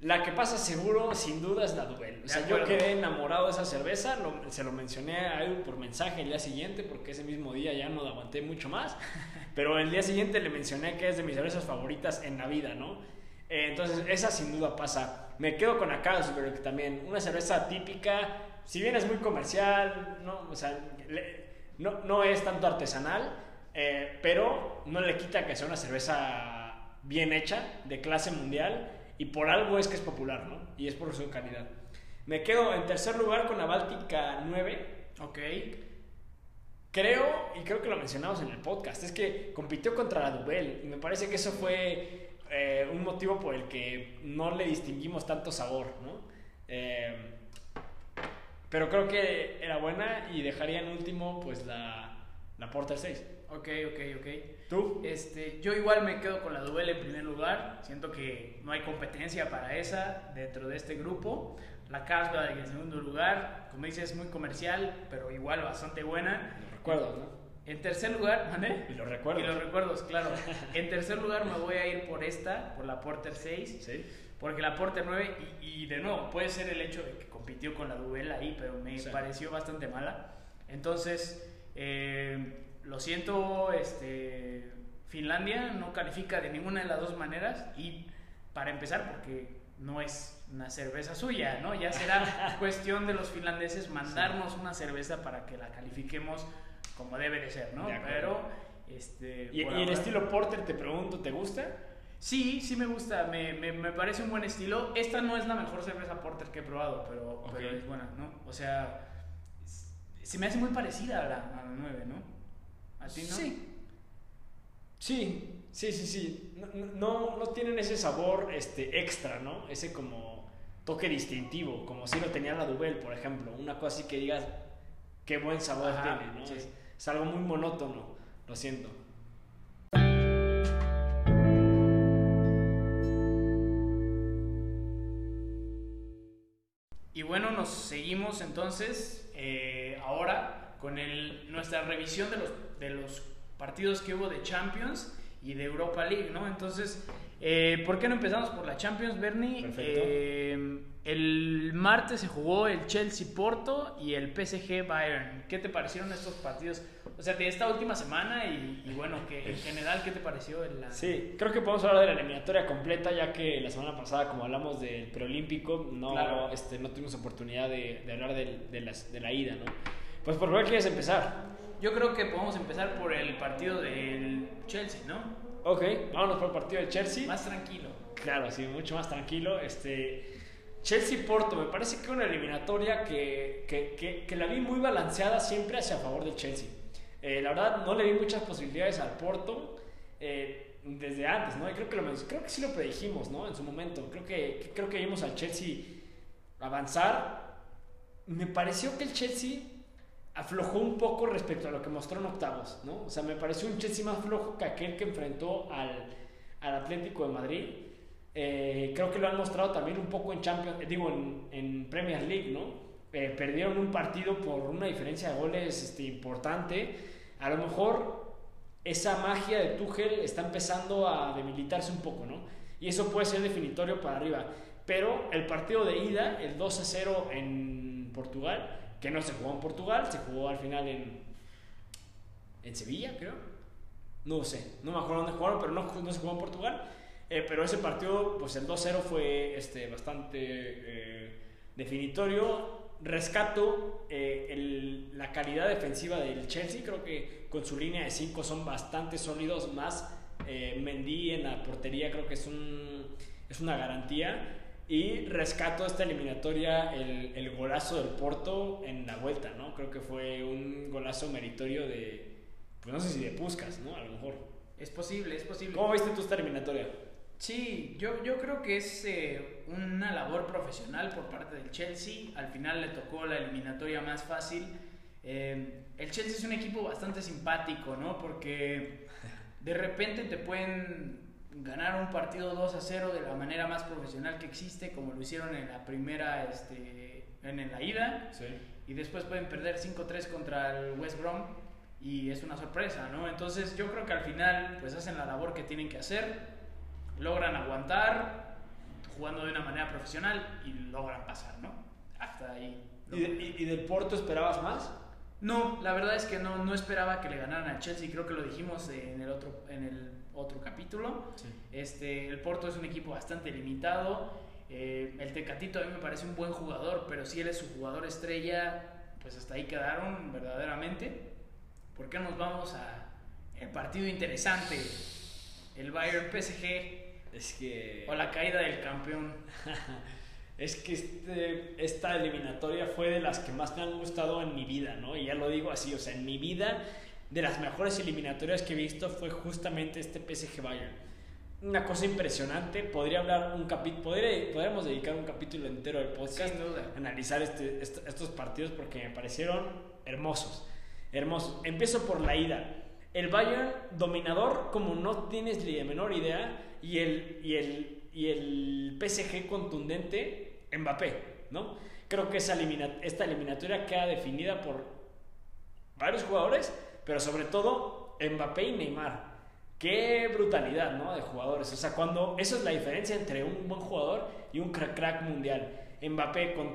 La que pasa seguro, sin duda, es la Duvel. O sea, yo quedé enamorado de esa cerveza, se lo mencioné a por mensaje el día siguiente, porque ese mismo día ya no aguanté mucho más. Pero el día siguiente le mencioné que es de mis cervezas favoritas en la vida, ¿no? Eh, entonces, esa sin duda pasa. Me quedo con la Carlsberg también, una cerveza típica, si bien es muy comercial, ¿no? O sea, no, no, es tanto artesanal, eh, pero no le quita que sea una cerveza bien hecha, de clase mundial y por algo es que es popular, ¿no? Y es por su calidad. Me quedo en tercer lugar con la Báltica 9. Ok. Creo, y creo que lo mencionamos en el podcast, es que compitió contra la Dubel y me parece que eso fue eh, un motivo por el que no le distinguimos tanto sabor, ¿no? Eh, pero creo que era buena y dejaría en último pues la, la Porter 6. Ok, ok, ok. ¿Tú? Este, yo igual me quedo con la Duel en primer lugar. Siento que no hay competencia para esa dentro de este grupo. La Carlsberg en segundo lugar. Como dices, es muy comercial, pero igual bastante buena. Recuerdo, ¿no? En tercer lugar, ¿mandé? Y los recuerdos. Y los recuerdos, claro. en tercer lugar me voy a ir por esta, por la Porter 6. Sí. Porque la Porter 9, y, y de nuevo, puede ser el hecho de que compitió con la Duvel ahí, pero me Sí. pareció bastante mala. Entonces, eh, lo siento, este, Finlandia no califica de ninguna de las dos maneras. Y para empezar, porque no es una cerveza suya, ¿no? Ya será cuestión de los finlandeses mandarnos una cerveza para que la califiquemos como debe de ser, ¿no? De. Pero, este. ¿Y, y el estilo Porter, te pregunto, ¿te gusta? Sí, sí me gusta, me, me, me parece un buen estilo. Esta no es la mejor cerveza porter que he probado, pero, es buena, ¿no? O sea, se me hace muy parecida a la, a la 9, ¿no? ¿A ti no? Sí. Sí, sí, sí, sí. No, no, no tienen ese sabor este, extra, ¿no? Ese como toque distintivo, como si lo tenía la Duvel, por ejemplo. Una cosa así que digas, qué buen sabor Ajá, tiene, ¿no? sí. Es, es algo muy monótono, lo siento. Seguimos entonces eh, ahora con el, nuestra revisión de los, de los partidos que hubo de Champions y de Europa League, ¿no? Entonces, eh, ¿por qué no empezamos por la Champions, Bernie? Eh, el martes se jugó el Chelsea Porto y el PSG Bayern. ¿Qué te parecieron estos partidos? O sea, de esta última semana y, y bueno, que en general, ¿qué te pareció? el- la- Sí, creo que podemos hablar de la eliminatoria completa, ya que la semana pasada, como hablamos del preolímpico, no, Claro. este, no tuvimos oportunidad de, de hablar de, las- de la ida, ¿no? Pues por cuál quieres empezar. Yo creo que podemos empezar por el partido del Chelsea, ¿no? Ok, vámonos por el partido de Chelsea. Más tranquilo. Claro, sí, mucho más tranquilo. Este, Chelsea-Porto, me parece que una eliminatoria que, que, que- que la vi muy balanceada siempre hacia favor del Chelsea. Eh, la verdad, no le vi muchas posibilidades al Porto eh, desde antes, ¿no? Y creo que, lo, creo que sí lo predijimos, ¿no? En su momento. Creo que, que- creo que vimos al Chelsea avanzar. Me pareció que el Chelsea aflojó un poco respecto a lo que mostró en octavos, ¿no? O sea, me pareció un Chelsea más flojo que aquel que enfrentó al, al Atlético de Madrid. Eh, creo que lo han mostrado también un poco en Champions, eh, digo, en, en Premier League, ¿no? Eh, perdieron un partido por una diferencia de goles este, importante. A lo mejor esa magia de Tuchel está empezando a debilitarse un poco, ¿no? Y eso puede ser definitorio para arriba. Pero el partido de ida, el 2 a 0 en Portugal, que no se jugó en Portugal, se jugó al final en, en Sevilla, creo. No sé, no me acuerdo dónde jugaron, pero no, no se jugó en Portugal. Eh, pero ese partido, pues el 2-0 fue este, bastante eh, definitorio. Rescato eh, la calidad defensiva del Chelsea. Creo que con su línea de 5 son bastante sólidos. Más eh, Mendy en la portería, creo que es, un, es una garantía. Y rescato esta eliminatoria el, el golazo del Porto en la vuelta, ¿no? Creo que fue un golazo meritorio de, pues no sé si de Puskas, ¿no? A lo mejor. Es posible, es posible. ¿Cómo viste tú esta eliminatoria? Sí, yo, yo creo que es eh, una labor profesional por parte del Chelsea. Al final le tocó la eliminatoria más fácil. Eh, el Chelsea es un equipo bastante simpático, ¿no? Porque de repente te pueden ganar un partido 2 a 0 de la manera más profesional que existe, como lo hicieron en la primera, este, en, la ida. Sí. y después pueden perder 5-3 contra el West Brom y es una sorpresa, ¿no? Entonces yo creo que al final pues hacen la labor que tienen que hacer, logran aguantar jugando de una manera profesional y logran pasar, ¿no? Hasta ahí. ¿Y, de- y- y del Porto esperabas más? No, la verdad es que no, no esperaba que le ganaran a Chelsea, creo que lo dijimos en el otro, en el otro capítulo. Sí. Este, el Porto es un equipo bastante limitado. Eh, el Tecatito a mí me parece un buen jugador, pero si él es su jugador estrella, pues hasta ahí quedaron verdaderamente. ¿Por qué nos vamos a el partido interesante? El Bayern PSG Es que... o la caída del campeón. Es que este, esta eliminatoria fue de las que más me han gustado en mi vida, ¿no? Y ya lo digo así, o sea, en mi vida, de las mejores eliminatorias que he visto fue justamente este PSG Bayern. Una cosa impresionante, podría hablar un capítulo, podríamos dedicar un capítulo entero del podcast Sin duda. a analizar este- est- estos partidos porque me parecieron hermosos, hermosos. Empiezo por la ida. El Bayern dominador como no tienes ni de menor idea y el, y el, y el PSG contundente Mbappé, ¿no? Creo que esa elimina- esta eliminatoria queda definida por varios jugadores, pero sobre todo Mbappé y Neymar. Qué brutalidad, ¿no? De jugadores. O sea, cuando eso es la diferencia entre un buen jugador y un crack, crack mundial. Mbappé con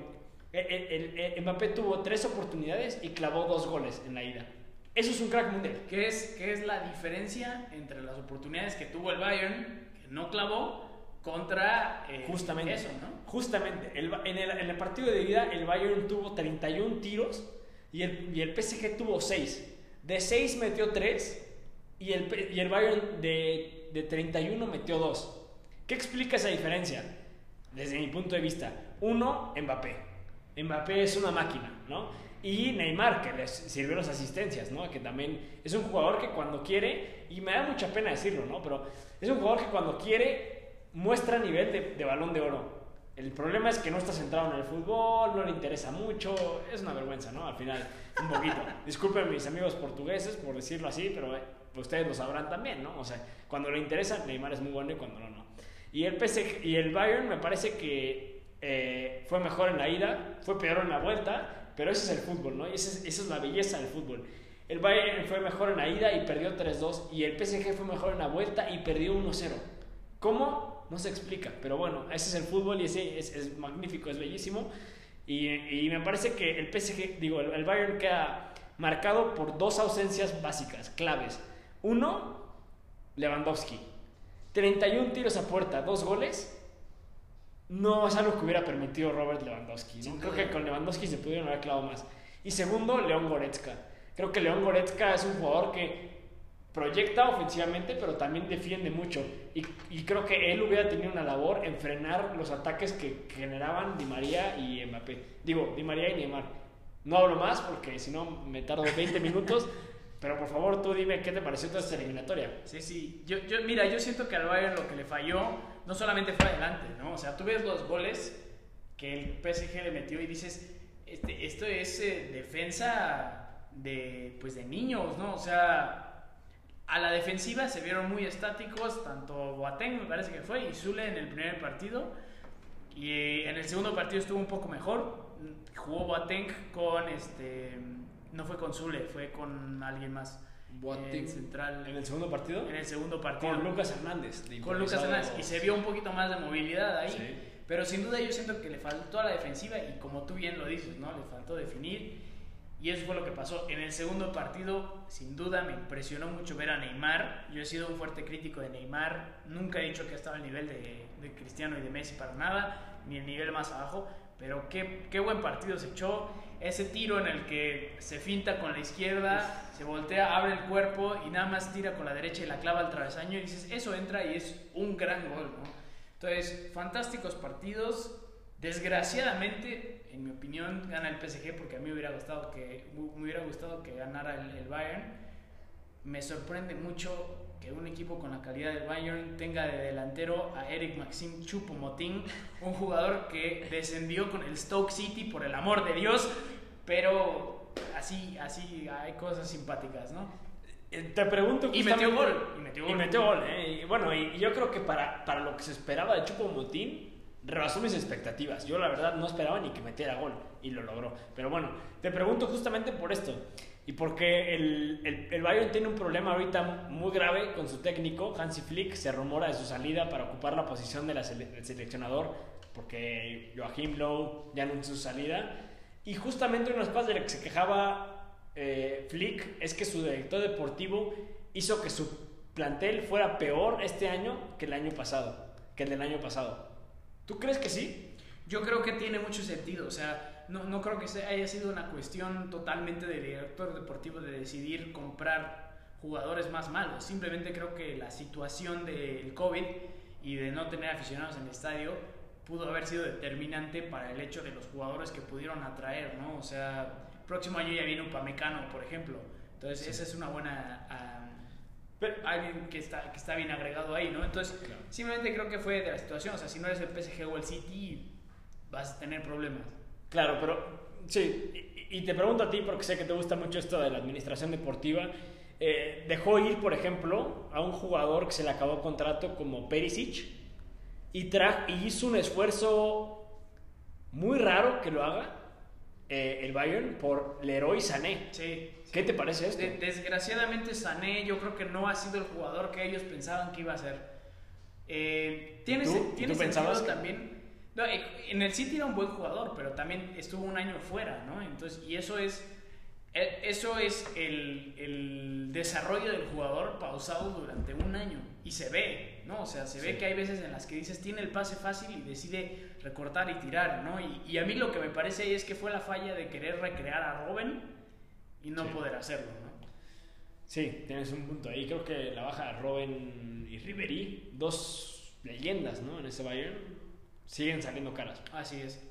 eh, eh, el, Mbappé tuvo tres oportunidades y clavó dos goles en la ida. Eso es un crack mundial. ¿Qué es, qué es la diferencia entre las oportunidades que tuvo el Bayern, que no clavó, contra eh, justamente, eso, ¿no? Justamente. en, el, en, el, partido de ida, el Bayern tuvo 31 tiros y el, y el PSG tuvo 6. De 6 metió 3 y el, y el Bayern de, de 31 metió 2. ¿Qué explica esa diferencia? Desde mi punto de vista. Uno, Mbappé. Mbappé es una máquina, ¿no? Y Neymar, que les sirvió las asistencias, ¿no? Que también es un jugador que cuando quiere, y me da mucha pena decirlo, ¿no? Pero es un jugador que cuando quiere muestra nivel de, balón de oro. El problema es que no está centrado en el fútbol, no le interesa mucho, es una vergüenza, ¿no? Al final, un poquito. Disculpen mis amigos portugueses por decirlo así, pero eh, ustedes lo sabrán también, ¿no? O sea, cuando le interesa, Neymar es muy bueno y cuando no, no. Y el, PSG, y el Bayern me parece que eh, fue mejor en la ida, fue peor en la vuelta, pero ese es el fútbol, ¿no? Y esa es, la belleza del fútbol. El Bayern fue mejor en la ida y perdió 3-2, y el PSG fue mejor en la vuelta y perdió 1-0. ¿Cómo? No se explica, pero bueno, ese es el fútbol y ese es, magnífico, es bellísimo. Y, me parece que el PSG, digo, el, el Bayern queda marcado por dos ausencias básicas, claves. Uno, Lewandowski. 31 tiros a puerta, dos goles no es algo que hubiera permitido Robert Lewandowski. Creo que con Lewandowski se pudieron haber clavado más. Y segundo, León Goretzka. Creo que León Goretzka es un jugador que proyecta ofensivamente, pero también defiende mucho. Y, creo que él hubiera tenido una labor en frenar los ataques que generaban Di María y Mbappé. Digo, Di María y Neymar. No hablo más porque si no me tardo 20 minutos. Pero por favor, tú dime qué te pareció toda esta eliminatoria. Sí, sí. Yo, yo, mira, yo siento que al Bayern lo que le falló no solamente fue adelante, ¿no? O sea, tú ves los goles que el PSG le metió y dices, este, esto es eh, defensa de, pues, de niños, ¿no? O sea, a la defensiva se vieron muy estáticos, tanto Boateng me parece que fue y Zule en el primer partido. Y eh, en el segundo partido estuvo un poco mejor. Jugó Boateng con este no fue con Zule, fue con alguien más. En central. ¿En el segundo partido? En el segundo partido. Con Lucas Hernández. Con Lucas Hernández. Y se vio un poquito más de movilidad ahí. Pero sin duda yo siento que le faltó a la defensiva y como tú bien lo dices, ¿no? Le faltó definir. Y eso fue lo que pasó. En el segundo partido, sin duda, me impresionó mucho ver a Neymar. Yo he sido un fuerte crítico de Neymar. Nunca he dicho que ha estado al nivel de, de Cristiano y de Messi para nada, ni el nivel más abajo. Pero qué, qué buen partido se echó ese tiro en el que se finta con la izquierda, se voltea, abre el cuerpo y nada más tira con la derecha y la clava al travesaño y dices, eso entra y es un gran gol, ¿no? Entonces, fantásticos partidos. Desgraciadamente, en mi opinión, gana el PSG porque a mí me hubiera gustado que, me hubiera gustado que ganara el, el Bayern. Me sorprende mucho que un equipo con la calidad del Bayern tenga de delantero a Eric Maxim Choupo-Moting, un jugador que descendió con el Stoke City por el amor de Dios, pero así, así hay cosas simpáticas, ¿no? Eh, te pregunto y metió gol. Y metió gol. Y metió gol, ¿eh? Y bueno, y, yo creo que para, para lo que se esperaba de Choupo-Moting, rebasó mis expectativas. Yo la verdad no esperaba ni que metiera gol y lo logró. Pero bueno, te pregunto justamente por esto. Y porque el, el, el, Bayern tiene un problema ahorita muy grave con su técnico, Hansi Flick, se rumora de su salida para ocupar la posición de la del seleccionador, porque Joachim Lowe ya anunció su salida. Y justamente una de las que se quejaba eh, Flick es que su director deportivo hizo que su plantel fuera peor este año que el año pasado, que el del año pasado. ¿Tú crees que sí? Yo creo que tiene mucho sentido, o sea, no, no creo que haya sido una cuestión totalmente del director deportivo de decidir comprar jugadores más malos. Simplemente creo que la situación del COVID y de no tener aficionados en el estadio pudo haber sido determinante para el hecho de los jugadores que pudieron atraer, ¿no? O sea, próximo año ya viene un Pamecano, por ejemplo. Entonces, esa es una buena... alguien que está, que está bien agregado ahí, ¿no? Entonces, simplemente creo que fue de la situación. O sea, si no eres el PSG o el City, vas a tener problemas. Claro, pero sí, y, te pregunto a ti, porque sé que te gusta mucho esto de la administración deportiva. Eh, dejó ir, por ejemplo, a un jugador que se le acabó contrato como Perisic y, y hizo un esfuerzo muy raro que lo haga eh, el Bayern por Leroy Sané. Sí. ¿Qué te parece esto? De- desgraciadamente Sané yo creo que no ha sido el jugador que ellos pensaban que iba a ser. Eh, tiene ¿Y tú? se- ¿Y tiene tú pensabas también. No, eh, en el City era un buen jugador, pero también estuvo un año fuera, ¿no? Entonces, y eso es, eh, eso es el, el desarrollo del jugador pausado durante un año. Y se ve, ¿no? O sea, se ve Sí. que hay veces en las que dices, tiene el pase fácil y decide recortar y tirar, ¿no? Y, y a mí lo que me parece es que fue la falla de querer recrear a Robin y no Sí. poder hacerlo, ¿no? Sí, tienes un punto ahí. Creo que la baja de Robin y Ribery, dos leyendas, ¿no? En ese Bayern, siguen saliendo caras. Así es.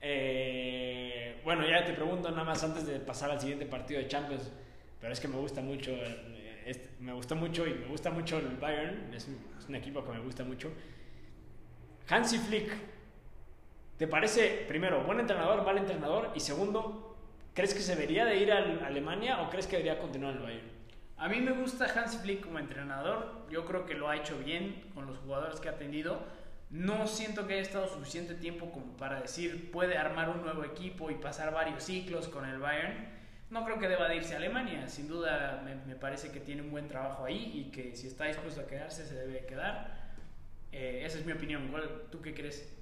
Eh, bueno, ya te pregunto nada más antes de pasar al siguiente partido de Champions, pero es que me gusta mucho, eh, este- me gustó mucho y me gusta mucho el Bayern, es un, es un equipo que me gusta mucho. Hansi Flick, ¿te parece, primero, buen entrenador, mal entrenador? Y segundo, ¿crees que se debería de ir a Alemania o crees que debería continuar en el Bayern? A mí me gusta Hans Flick como entrenador. Yo creo que lo ha hecho bien con los jugadores que ha tenido. No siento que haya estado suficiente tiempo como para decir puede armar un nuevo equipo y pasar varios ciclos con el Bayern. No creo que deba de irse a Alemania. Sin duda me, parece que tiene un buen trabajo ahí y que si está dispuesto a quedarse se debe quedar. Eh, esa es mi opinión. ¿Cuál- ¿Tú qué crees?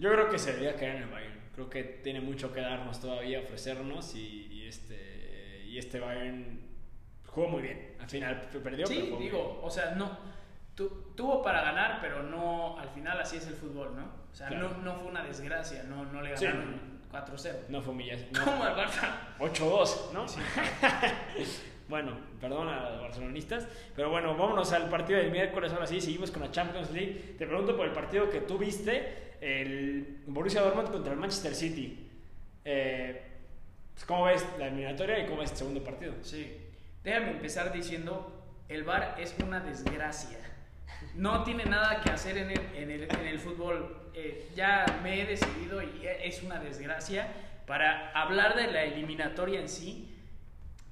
Yo creo que se debería quedar en el Bayern. Creo que tiene mucho que darnos todavía, ofrecernos y, y este, y este Bayern jugó muy bien. Al final perdió, Sí, digo, o sea, no. tu- tuvo para ganar, pero no. Al final así es el fútbol, ¿no? O sea, Claro. no, no fue una desgracia. No, no le Sí. ganaron 4-0. bien. No fue humillación. ¿Cómo al Barça? 8-2, ¿no? Sí. Bueno, perdón a los barcelonistas, pero bueno, vámonos al partido del miércoles. Ahora sí, seguimos con la Champions League. Te pregunto por el partido que tú viste, el Borussia Dortmund contra el Manchester City. Eh, pues, ¿Cómo ves la eliminatoria y cómo ves el segundo partido? Sí. Déjame empezar diciendo, el VAR es una desgracia. No tiene nada que hacer en el, en el, en el fútbol. Eh, ya me he decidido y es una desgracia. Para hablar de la eliminatoria en sí,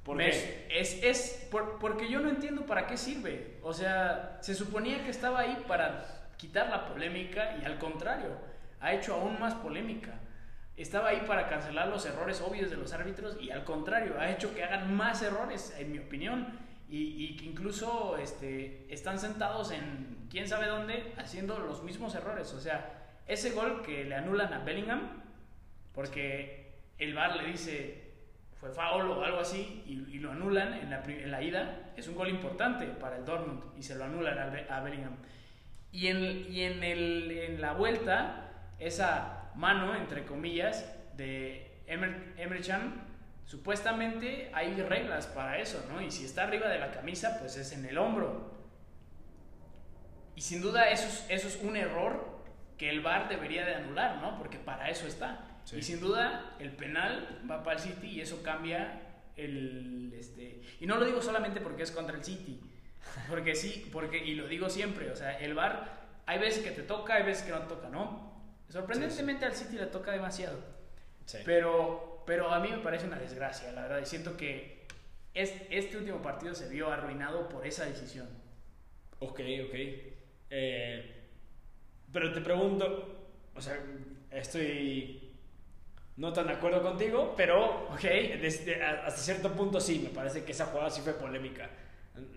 ¿Por me- qué? Es, es por- porque yo no entiendo para qué sirve. O sea, se suponía que estaba ahí para quitar la polémica y al contrario, ha hecho aún más polémica. Estaba ahí para cancelar los errores obvios de los árbitros y al contrario, ha hecho que hagan más errores, en mi opinión. Y, y que incluso este, están sentados en quién sabe dónde haciendo los mismos errores. O sea, ese gol que le anulan a Bellingham, porque el VAR le dice fue foul o algo así y, lo anulan en la, ida, es un gol importante para el Dortmund y se lo anulan al Be- a, Bellingham. Y en, la vuelta, esa mano, entre comillas, de Emer, Emre Can, supuestamente hay reglas para eso, ¿no? Y si está arriba de la camisa, pues es en el hombro. Y sin duda eso es, eso es un error que el VAR debería de anular, ¿no? Porque para eso está. Sí. Y sin duda el penal va para el City y eso cambia el... Este, y no lo digo solamente porque es contra el City, porque sí, porque, y lo digo siempre, o sea, el VAR hay veces que te toca, hay veces que no te toca, ¿no? Sorprendentemente al City le toca demasiado. Sí. Pero, pero a mí me parece una desgracia, la verdad. Y siento que es, este último partido se vio arruinado por esa decisión. Ok, ok. Eh, pero te pregunto, o sea, estoy no tan de acuerdo contigo, pero Ok. desde- hasta cierto punto sí, me parece que esa jugada sí fue polémica.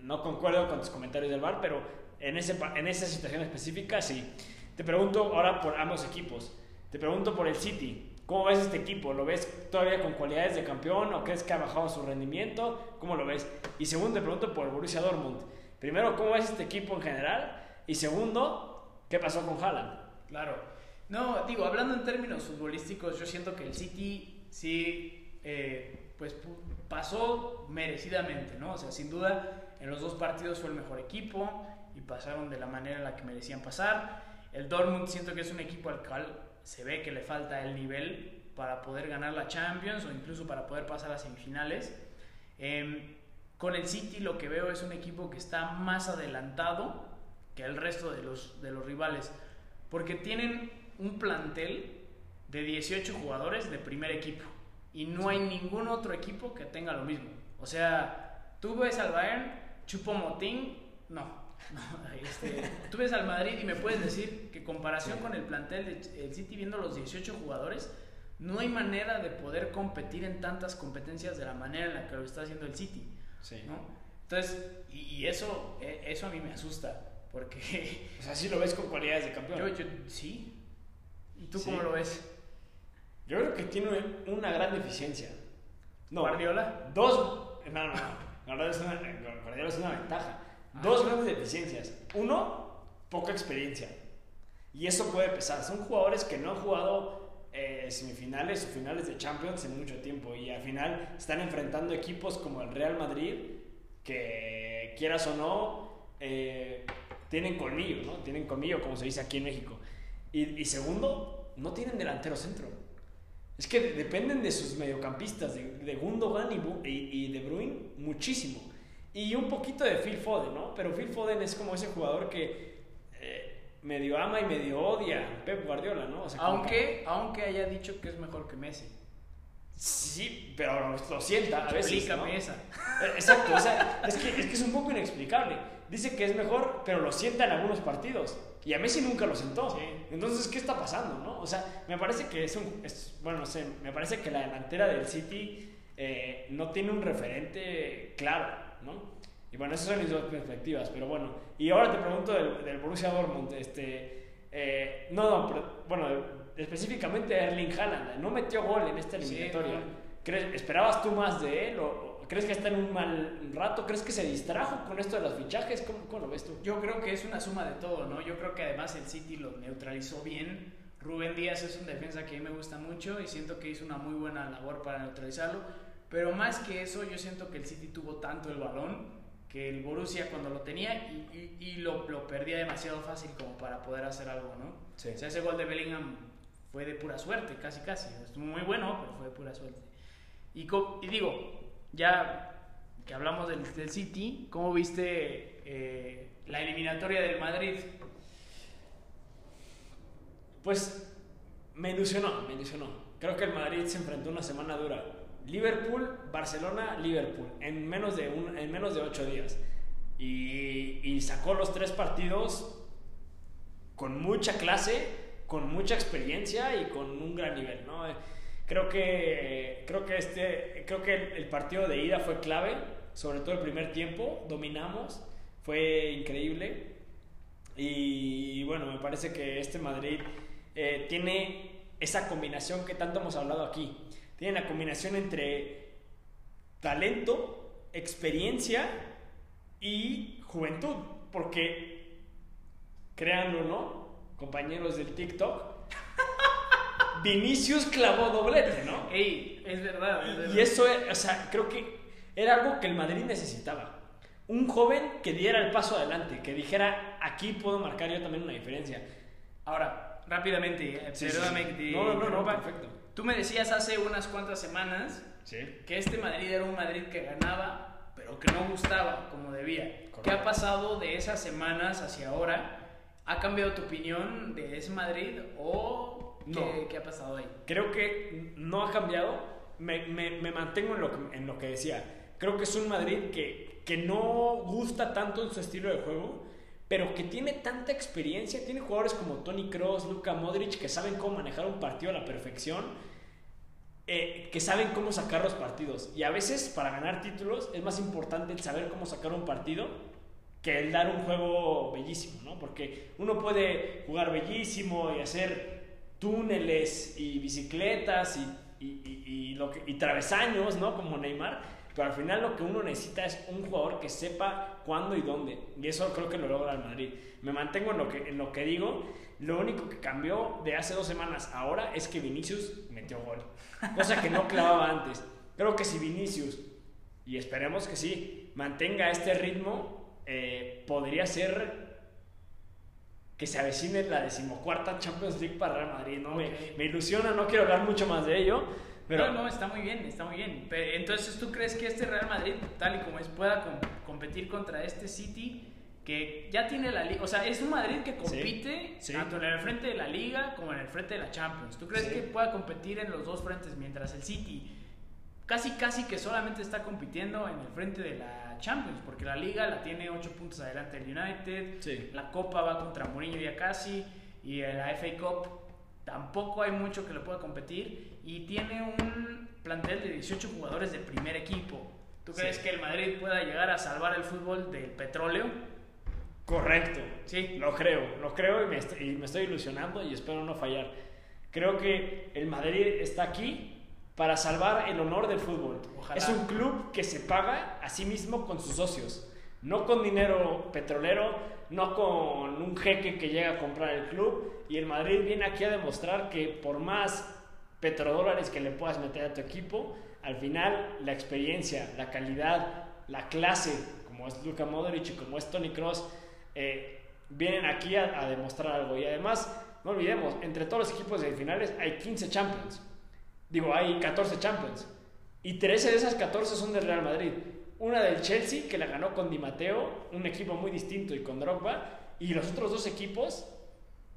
No concuerdo con tus comentarios del VAR, pero en, ese, en esa situación específica sí. Te pregunto ahora por ambos equipos. Te pregunto por el City. ¿Cómo ves este equipo? ¿Lo ves todavía con cualidades de campeón o crees que ha bajado su rendimiento? ¿Cómo lo ves? Y segundo, te pregunto por el Borussia Dortmund. Primero, ¿cómo ves este equipo en general? Y segundo, ¿qué pasó con Haaland? Claro. No, digo, hablando en términos futbolísticos, yo siento que el City sí, eh, pues pu- pasó merecidamente, ¿no? O sea, sin duda, en los dos partidos fue el mejor equipo y pasaron de la manera en la que merecían pasar. El Dortmund siento que es un equipo al cual se ve que le falta el nivel para poder ganar la Champions o incluso para poder pasar a semifinales. Em, con el City lo que veo es un equipo que está más adelantado que el resto de los, de los rivales, porque tienen un plantel de 18 jugadores de primer equipo y no hay ningún otro equipo que tenga lo mismo. O sea, tú ves al Bayern, Chupomotín, no. no, este, tú ves al Madrid y me puedes decir que comparación con el plantel del City viendo los 18 jugadores, no hay manera de poder competir en tantas competencias de la manera en la que lo está haciendo el City. Sí. ¿no? Entonces, y, y eso, eh, eso a mí me asusta, porque O sea, sí lo ves con cualidades de campeón. yo, yo, sí. ¿Y tú Sí. cómo lo ves? Yo creo que tiene una gran deficiencia. No, ¿Guardiola? Dos. No, no, no. Guardiola es una, Guardiola es una ventaja. Dos grandes deficiencias. Uno, poca experiencia. Y eso puede pesar. Son jugadores que no han jugado eh, semifinales o finales de Champions en mucho tiempo. Y al final están enfrentando equipos como el Real Madrid, que quieras o no, eh, tienen colmillo, ¿no? Tienen colmillo, como se dice aquí en México. Y, y segundo, no tienen delantero centro. Es que dependen de sus mediocampistas, de, de Gundogan y, Bu- y, y De Bruyne, muchísimo. Y un poquito de Phil Foden, ¿no? Pero Phil Foden es como ese jugador que eh, medio ama y medio odia a Pep Guardiola, ¿no? O sea, como que- Aunque, aunque haya dicho que es mejor que Messi. sí, pero lo, sienta a veces. Explícame ¿no? esa. Eh, Exacto, o sea, es que, es que es un poco inexplicable. Dice que es mejor, pero lo sienta en algunos partidos. Y a Messi nunca lo sentó. Sí. Entonces, ¿qué está pasando, no? O sea, me parece que es un... es- bueno, no sé, me parece que la delantera del City eh, no tiene un referente claro, ¿no? Y bueno, esas son mis dos perspectivas, pero bueno. Y ahora te pregunto del, del Borussia Dortmund, este... eh, no, no, pero, bueno, específicamente Erling Haaland, no metió gol en esta Sí, eliminatoria. ¿Crees- ¿Esperabas tú más de él? ¿O o crees que está en un mal rato? ¿Crees que se distrajo con esto de los fichajes? ¿Cómo, cómo lo ves tú? Yo creo que es una suma de todo, ¿no? Yo creo que además el City lo neutralizó bien. Rubén Díaz es un defensa que a mí me gusta mucho y siento que hizo una muy buena labor para neutralizarlo. Pero más que eso, yo siento que el City tuvo tanto el balón que el Borussia cuando lo tenía y, y- y lo, lo perdía demasiado fácil como para poder hacer algo, ¿no? Sí. O sea, ese gol de Bellingham fue de pura suerte, casi casi. Estuvo muy bueno, pero fue de pura suerte. Y, y digo, ya que hablamos del, City, ¿cómo viste eh, la eliminatoria del Madrid? Pues me ilusionó, me ilusionó. Creo que el Madrid se enfrentó una semana dura. Liverpool, Barcelona, Liverpool, en menos de, un, en menos de ocho días. Y, y sacó los tres partidos con mucha clase, con mucha experiencia y con un gran nivel, ¿no? Creo que, creo que, este, creo que el, partido de ida fue clave, sobre todo el primer tiempo, dominamos, fue increíble. Y bueno, me parece que este Madrid eh, tiene esa combinación que tanto hemos hablado aquí. Tiene la combinación entre talento, experiencia y juventud. Porque, créanlo no, compañeros del TikTok, Vinicius clavó doblete, ¿no? Ey, es verdad. es verdad. Y eso, o sea, creo que era algo que el Madrid necesitaba. Un joven que diera el paso adelante, que dijera, aquí puedo marcar yo también una diferencia. Ahora, rápidamente, eh, Sí, perdóname sí. No, no, no, perfecto. Tú me decías hace unas cuantas semanas que este Madrid era un Madrid que ganaba, pero que no gustaba como debía. ¿Qué ha pasado de esas semanas hacia ahora? ¿Ha cambiado tu opinión de ese Madrid o qué, No. qué ha pasado ahí? Creo que no ha cambiado. Me, me- me mantengo en lo, que, en lo que decía. Creo que es un Madrid que, que no gusta tanto en su estilo de juego, pero que tiene tanta experiencia. Tiene jugadores como Tony Cross, Luka Modric, que saben cómo manejar un partido a la perfección, eh, que saben cómo sacar los partidos. Y a veces, para ganar títulos, es más importante el saber cómo sacar un partido que el dar un juego bellísimo, ¿no? Porque uno puede jugar bellísimo y hacer túneles y bicicletas y, y, y- y lo que, travesaños, ¿no? Como Neymar. Pero al final lo que uno necesita es un jugador que sepa cuándo y dónde. Y eso creo que lo logra el Madrid. Me mantengo en lo que, en lo que digo. Lo único que cambió de hace dos semanas ahora es que Vinicius metió gol. Cosa que no clavaba antes. Creo que si Vinicius, y esperemos que sí, mantenga este ritmo, eh, podría ser que se avecine la decimocuarta Champions League para Real Madrid. ¿no? Me-. Me, ilusiona, no quiero hablar mucho más de ello. Pero no, no, está muy bien, está muy bien. Pero, entonces, ¿tú crees que este Real Madrid, tal y como es, pueda com- competir contra este City que ya tiene la liga? O sea, es un Madrid que compite sí. tanto en el frente de la liga como en el frente de la Champions. ¿Tú crees Sí. que pueda competir en los dos frentes mientras el City casi, casi que solamente está compitiendo en el frente de la Champions? Porque la liga la tiene 8 puntos adelante del United, Sí. la Copa va contra Mourinho ya casi y la FA Cup tampoco hay mucho que le pueda competir y tiene un plantel de 18 jugadores de primer equipo. ¿Tú crees que el Madrid pueda llegar a salvar el fútbol del petróleo? Correcto, sí, lo creo, lo creo y me, y me estoy ilusionando y espero no fallar. Creo que el Madrid está aquí para salvar el honor del fútbol. Es un club que se paga a sí mismo con sus socios, no con dinero petrolero, no con un jeque que llega a comprar el club. Y el Madrid viene aquí a demostrar que por más petrodólares que le puedas meter a tu equipo, al final la experiencia, la calidad, la clase, como es Luka Modric y como es Tony Cross, eh, vienen aquí a, a demostrar algo. Y además, no olvidemos, entre todos los equipos de finales hay 15 Champions. Digo, hay 14 Champions. Y 13 de esas 14 son del Real Madrid. Una del Chelsea, que la ganó con Di Matteo, un equipo muy distinto, y con Drogba. Y los otros dos equipos,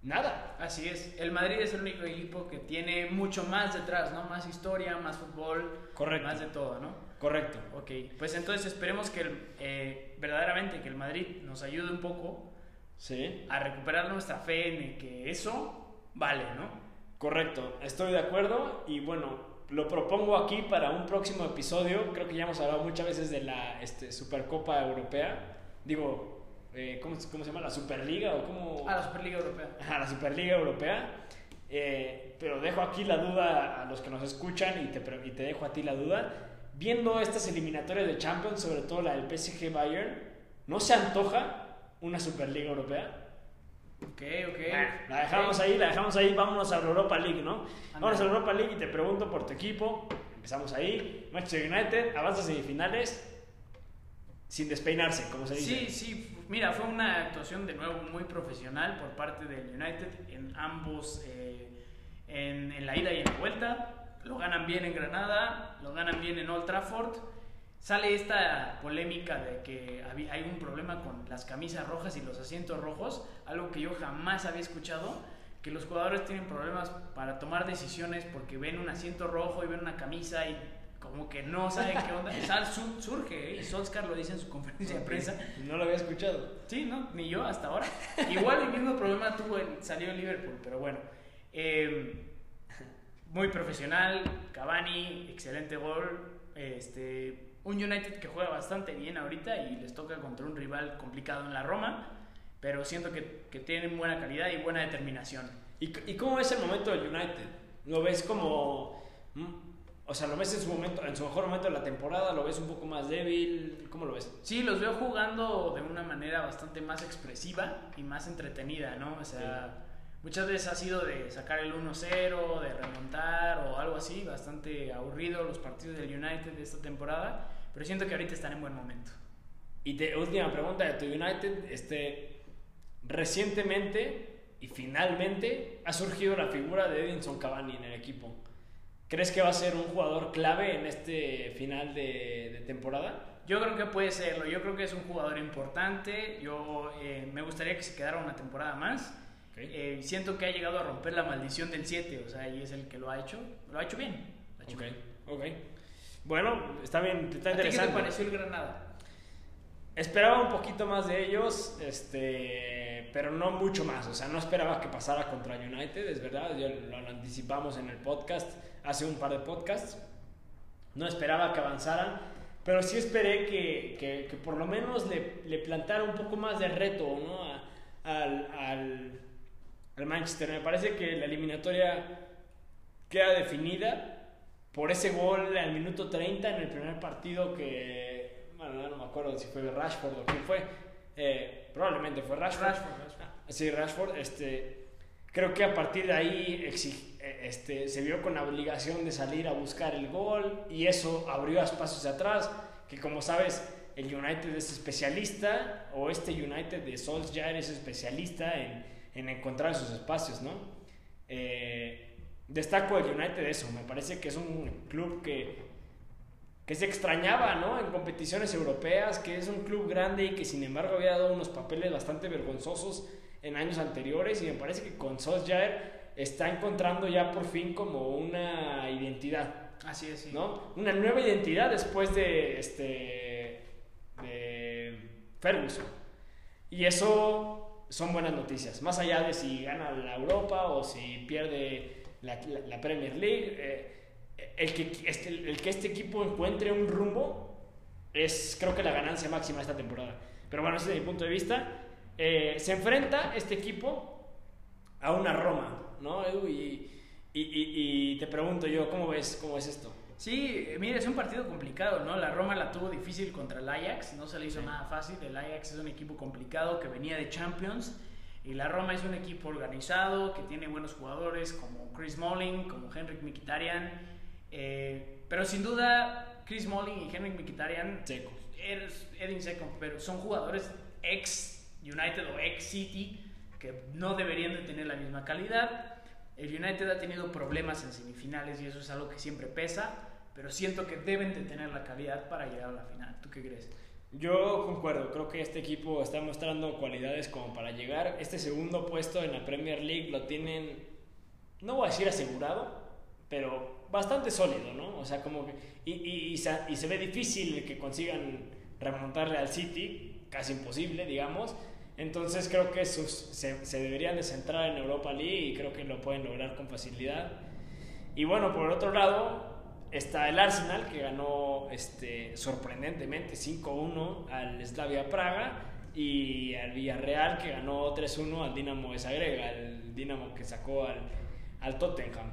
nada. Así es. El Madrid es el único equipo que tiene mucho más detrás, ¿no? Más historia, más fútbol. Correcto. Más de todo, ¿no? Correcto. Ok. Pues entonces esperemos que eh, verdaderamente que el Madrid nos ayude un poco sí. a recuperar nuestra fe en que eso vale, ¿no? Correcto, estoy de acuerdo y bueno, lo propongo aquí para un próximo episodio. Creo que ya hemos hablado muchas veces de la este, Supercopa Europea. Digo, eh, ¿cómo, se llama? ¿La Superliga? O cómo? Ah, la Superliga Europea. A la Superliga Europea. Eh, pero dejo aquí la duda a los que nos escuchan y te, y te dejo a ti la duda. Viendo estas eliminatorias de Champions, sobre todo la del PSG Bayern, ¿no se antoja una Superliga Europea? Ok, ok. la dejamos ahí, la dejamos ahí, vámonos a la Europa League, ¿no? Vámonos a la Europa League y te pregunto por tu equipo. Empezamos ahí. Manchester United avanza a semifinales sin despeinarse, como se dice. Sí, sí. Mira, fue una actuación de nuevo muy profesional por parte del United en ambos, eh, en, en la ida y en la vuelta. Lo ganan bien en Granada, lo ganan bien en Old Trafford sale esta polémica de que hay un problema con las camisas rojas y los asientos rojos, algo que yo jamás había escuchado, que los jugadores tienen problemas para tomar decisiones porque ven un asiento rojo y ven una camisa y como que no saben qué onda. Sal, surge, ¿eh? y Solskjaer lo dice en su conferencia de prensa. No lo había escuchado. Sí, no, ni yo hasta ahora. Igual el mismo problema tuvo salió en Liverpool, pero bueno. Eh, muy profesional, Cavani, excelente gol. Este, un United que juega bastante bien ahorita y les toca contra un rival complicado en la Roma, pero siento que, que tienen buena calidad y buena determinación. ¿Y, ¿Y, cómo ves el momento del United? ¿Lo ves como... Mm, o sea, ¿lo ves en su, momento, en su mejor momento de la temporada? ¿Lo ves un poco más débil? ¿Cómo lo ves? Sí, los veo jugando de una manera bastante más expresiva y más entretenida, ¿no? O sea, muchas veces ha sido de sacar el 1-0, de remontar o algo así, bastante aburrido los partidos del United de esta temporada. Pero siento que ahorita están en buen momento. Y te, última pregunta de tu United. Este, recientemente y finalmente ha surgido la figura de Edinson Cavani en el equipo. ¿Crees que va a ser un jugador clave en este final de, temporada? Yo creo que puede serlo. Yo creo que es un jugador importante. Yo eh, me gustaría que se quedara una temporada más. Eh, siento que ha llegado a romper la maldición del 7. O sea, y es el que lo ha hecho. Lo ha hecho bien. Lo bueno, está bien, está interesante. ¿Qué te pareció el Granada? Esperaba un poquito más de ellos, este, pero no mucho más. O sea, no esperaba que pasara contra United, es verdad. Ya lo anticipamos en el podcast, hace un par de podcasts. No esperaba que avanzaran, pero sí esperé que, que, por lo menos le, le, plantara un poco más de reto ¿no? al, al, al Manchester. Me parece que la eliminatoria queda definida por ese gol al minuto 30 en el primer partido que, bueno, no me acuerdo si fue Rashford o quién fue, eh, probablemente fue Rashford. Rashford, Sí, Rashford, este, creo que a partir de ahí eh, este, se vio con la obligación de salir a buscar el gol y eso abrió espacios atrás, que como sabes, el United es especialista, o este United de Solskjaer es especialista en, en encontrar esos espacios, ¿no? Eh, destaco el United eso, me parece que es un club que, que se extrañaba ¿no? en competiciones europeas, que es un club grande y que sin embargo había dado unos papeles bastante vergonzosos en años anteriores y me parece que con Solskjaer está encontrando ya por fin como una identidad. Así es, ¿no? Una nueva identidad después de este de Ferguson. Y eso son buenas noticias, más allá de si gana la Europa o si pierde la, la, Premier League. Eh, el, que, este, el que este equipo encuentre un rumbo es creo que la ganancia máxima de esta temporada. Pero bueno, ese es mi punto de vista. Eh, se enfrenta este equipo a una Roma, ¿no, Edu? Y, y, y, te pregunto yo, ¿cómo ves, cómo es esto? Sí, mire, es un partido complicado, ¿no? La Roma la tuvo difícil contra el Ajax, no se le hizo nada fácil. El Ajax es un equipo complicado que venía de Champions. Y la Roma es un equipo organizado que tiene buenos jugadores como Chris Smalling, como Henrik Mkhitaryan. Eh, pero sin duda, Chris Smalling y Henrik Mkhitaryan. Seco. Edin Seco, pero son jugadores ex United o ex City que no deberían de tener la misma calidad. El United ha tenido problemas en semifinales y eso es algo que siempre pesa, pero siento que deben de tener la calidad para llegar a la final. ¿Tú qué crees? Yo concuerdo, creo que este equipo está mostrando cualidades como para llegar. Este segundo puesto en la Premier League lo tienen, no voy a decir asegurado, pero bastante sólido, ¿no? O sea, como que... Y, y, se, ve difícil que consigan remontarle al City, casi imposible, digamos entonces creo que sus, se, deberían de centrar en Europa League y creo que lo pueden lograr con facilidad. Y bueno, por otro lado está el Arsenal que ganó este, sorprendentemente 5-1 al Slavia Praga y al Villarreal que ganó 3-1 al Dinamo de Zagreb, al Dinamo que sacó al, al Tottenham.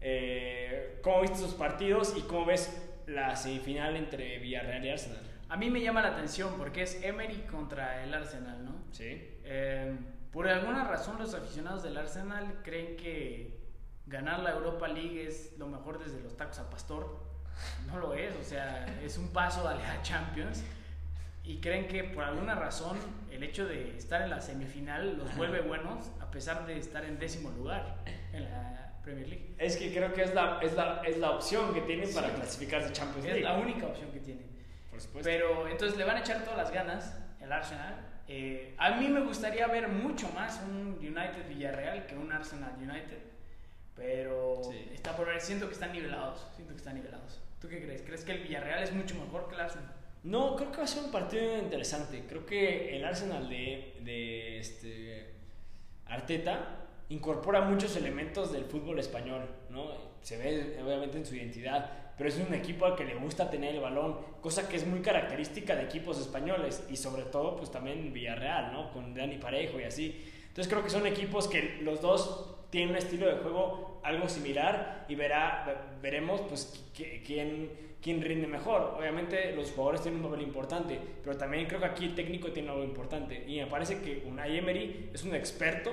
Eh, ¿Cómo viste esos partidos y cómo ves la semifinal entre Villarreal y Arsenal? A mí me llama la atención porque es Emery contra el Arsenal, ¿no? Sí. Eh, por alguna razón los aficionados del Arsenal creen que ganar la Europa League es lo mejor desde los tacos al pastor. No lo es, o sea, es un paso a la Champions. Y creen que por alguna razón el hecho de estar en la semifinal los vuelve buenos a pesar de estar en décimo lugar en la Premier League. Es que creo que es la, es la, es la opción que tienen para clasificarse Champions League. Es la única opción que tienen. Pero entonces le van a echar todas las ganas el Arsenal. Eh, a mí me gustaría ver mucho más un United Villarreal que un Arsenal United. Pero está por ver, siento que están nivelados. Siento que están nivelados. ¿Tú qué crees? ¿Crees que el Villarreal es mucho mejor que el Arsenal? No, creo que va a ser un partido interesante. Creo que el Arsenal de, de este Arteta incorpora muchos elementos del fútbol español, ¿no? Se ve obviamente en su identidad, pero es un equipo al que le gusta tener el balón, cosa que es muy característica de equipos españoles y sobre todo pues también Villarreal, ¿no? Con Dani Parejo y así. Entonces creo que son equipos que los dos tienen un estilo de juego algo similar y verá, veremos pues quién, quién rinde mejor. Obviamente los jugadores tienen un papel importante, pero también creo que aquí el técnico tiene algo importante y me parece que Unai Emery es un experto,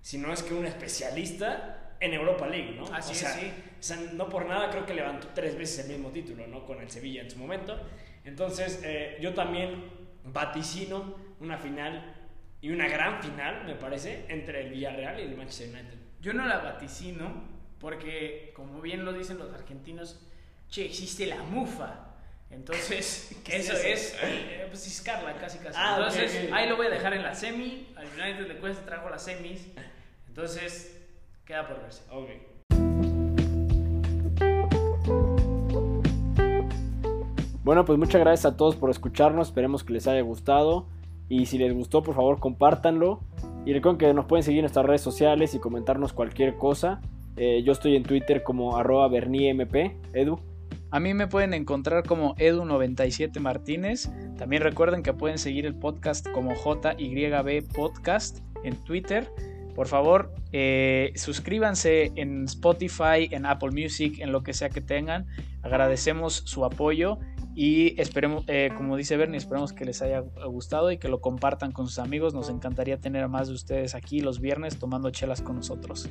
si no es que un especialista en Europa League, ¿no? Así sí. O sea, no por nada creo que levantó tres veces el mismo título, ¿no? Con el Sevilla en su momento. Entonces, eh, yo también vaticino una final y una gran final, me parece, entre el Villarreal y el Manchester United. Yo no la vaticino porque, como bien lo dicen los argentinos, che, existe la mufa. Entonces, eso es, eh, pues ciscarla casi casi. Ah, Entonces, ahí lo voy a dejar en la semi. Al United le cuesta trajo las semis. Entonces, Queda por verse. Ok. Bueno, pues muchas gracias a todos por escucharnos. Esperemos que les haya gustado. Y si les gustó, por favor, compártanlo. Y recuerden que nos pueden seguir en nuestras redes sociales y comentarnos cualquier cosa. Eh, yo estoy en Twitter como arroba berniemp. Edu. A mí me pueden encontrar como Edu97 Martínez. También recuerden que pueden seguir el podcast como JYB Podcast en Twitter. Por favor, eh, suscríbanse en Spotify, en Apple Music, en lo que sea que tengan. Agradecemos su apoyo y esperemos, eh, como dice Bernie, esperemos que les haya gustado y que lo compartan con sus amigos. Nos encantaría tener a más de ustedes aquí los viernes tomando chelas con nosotros.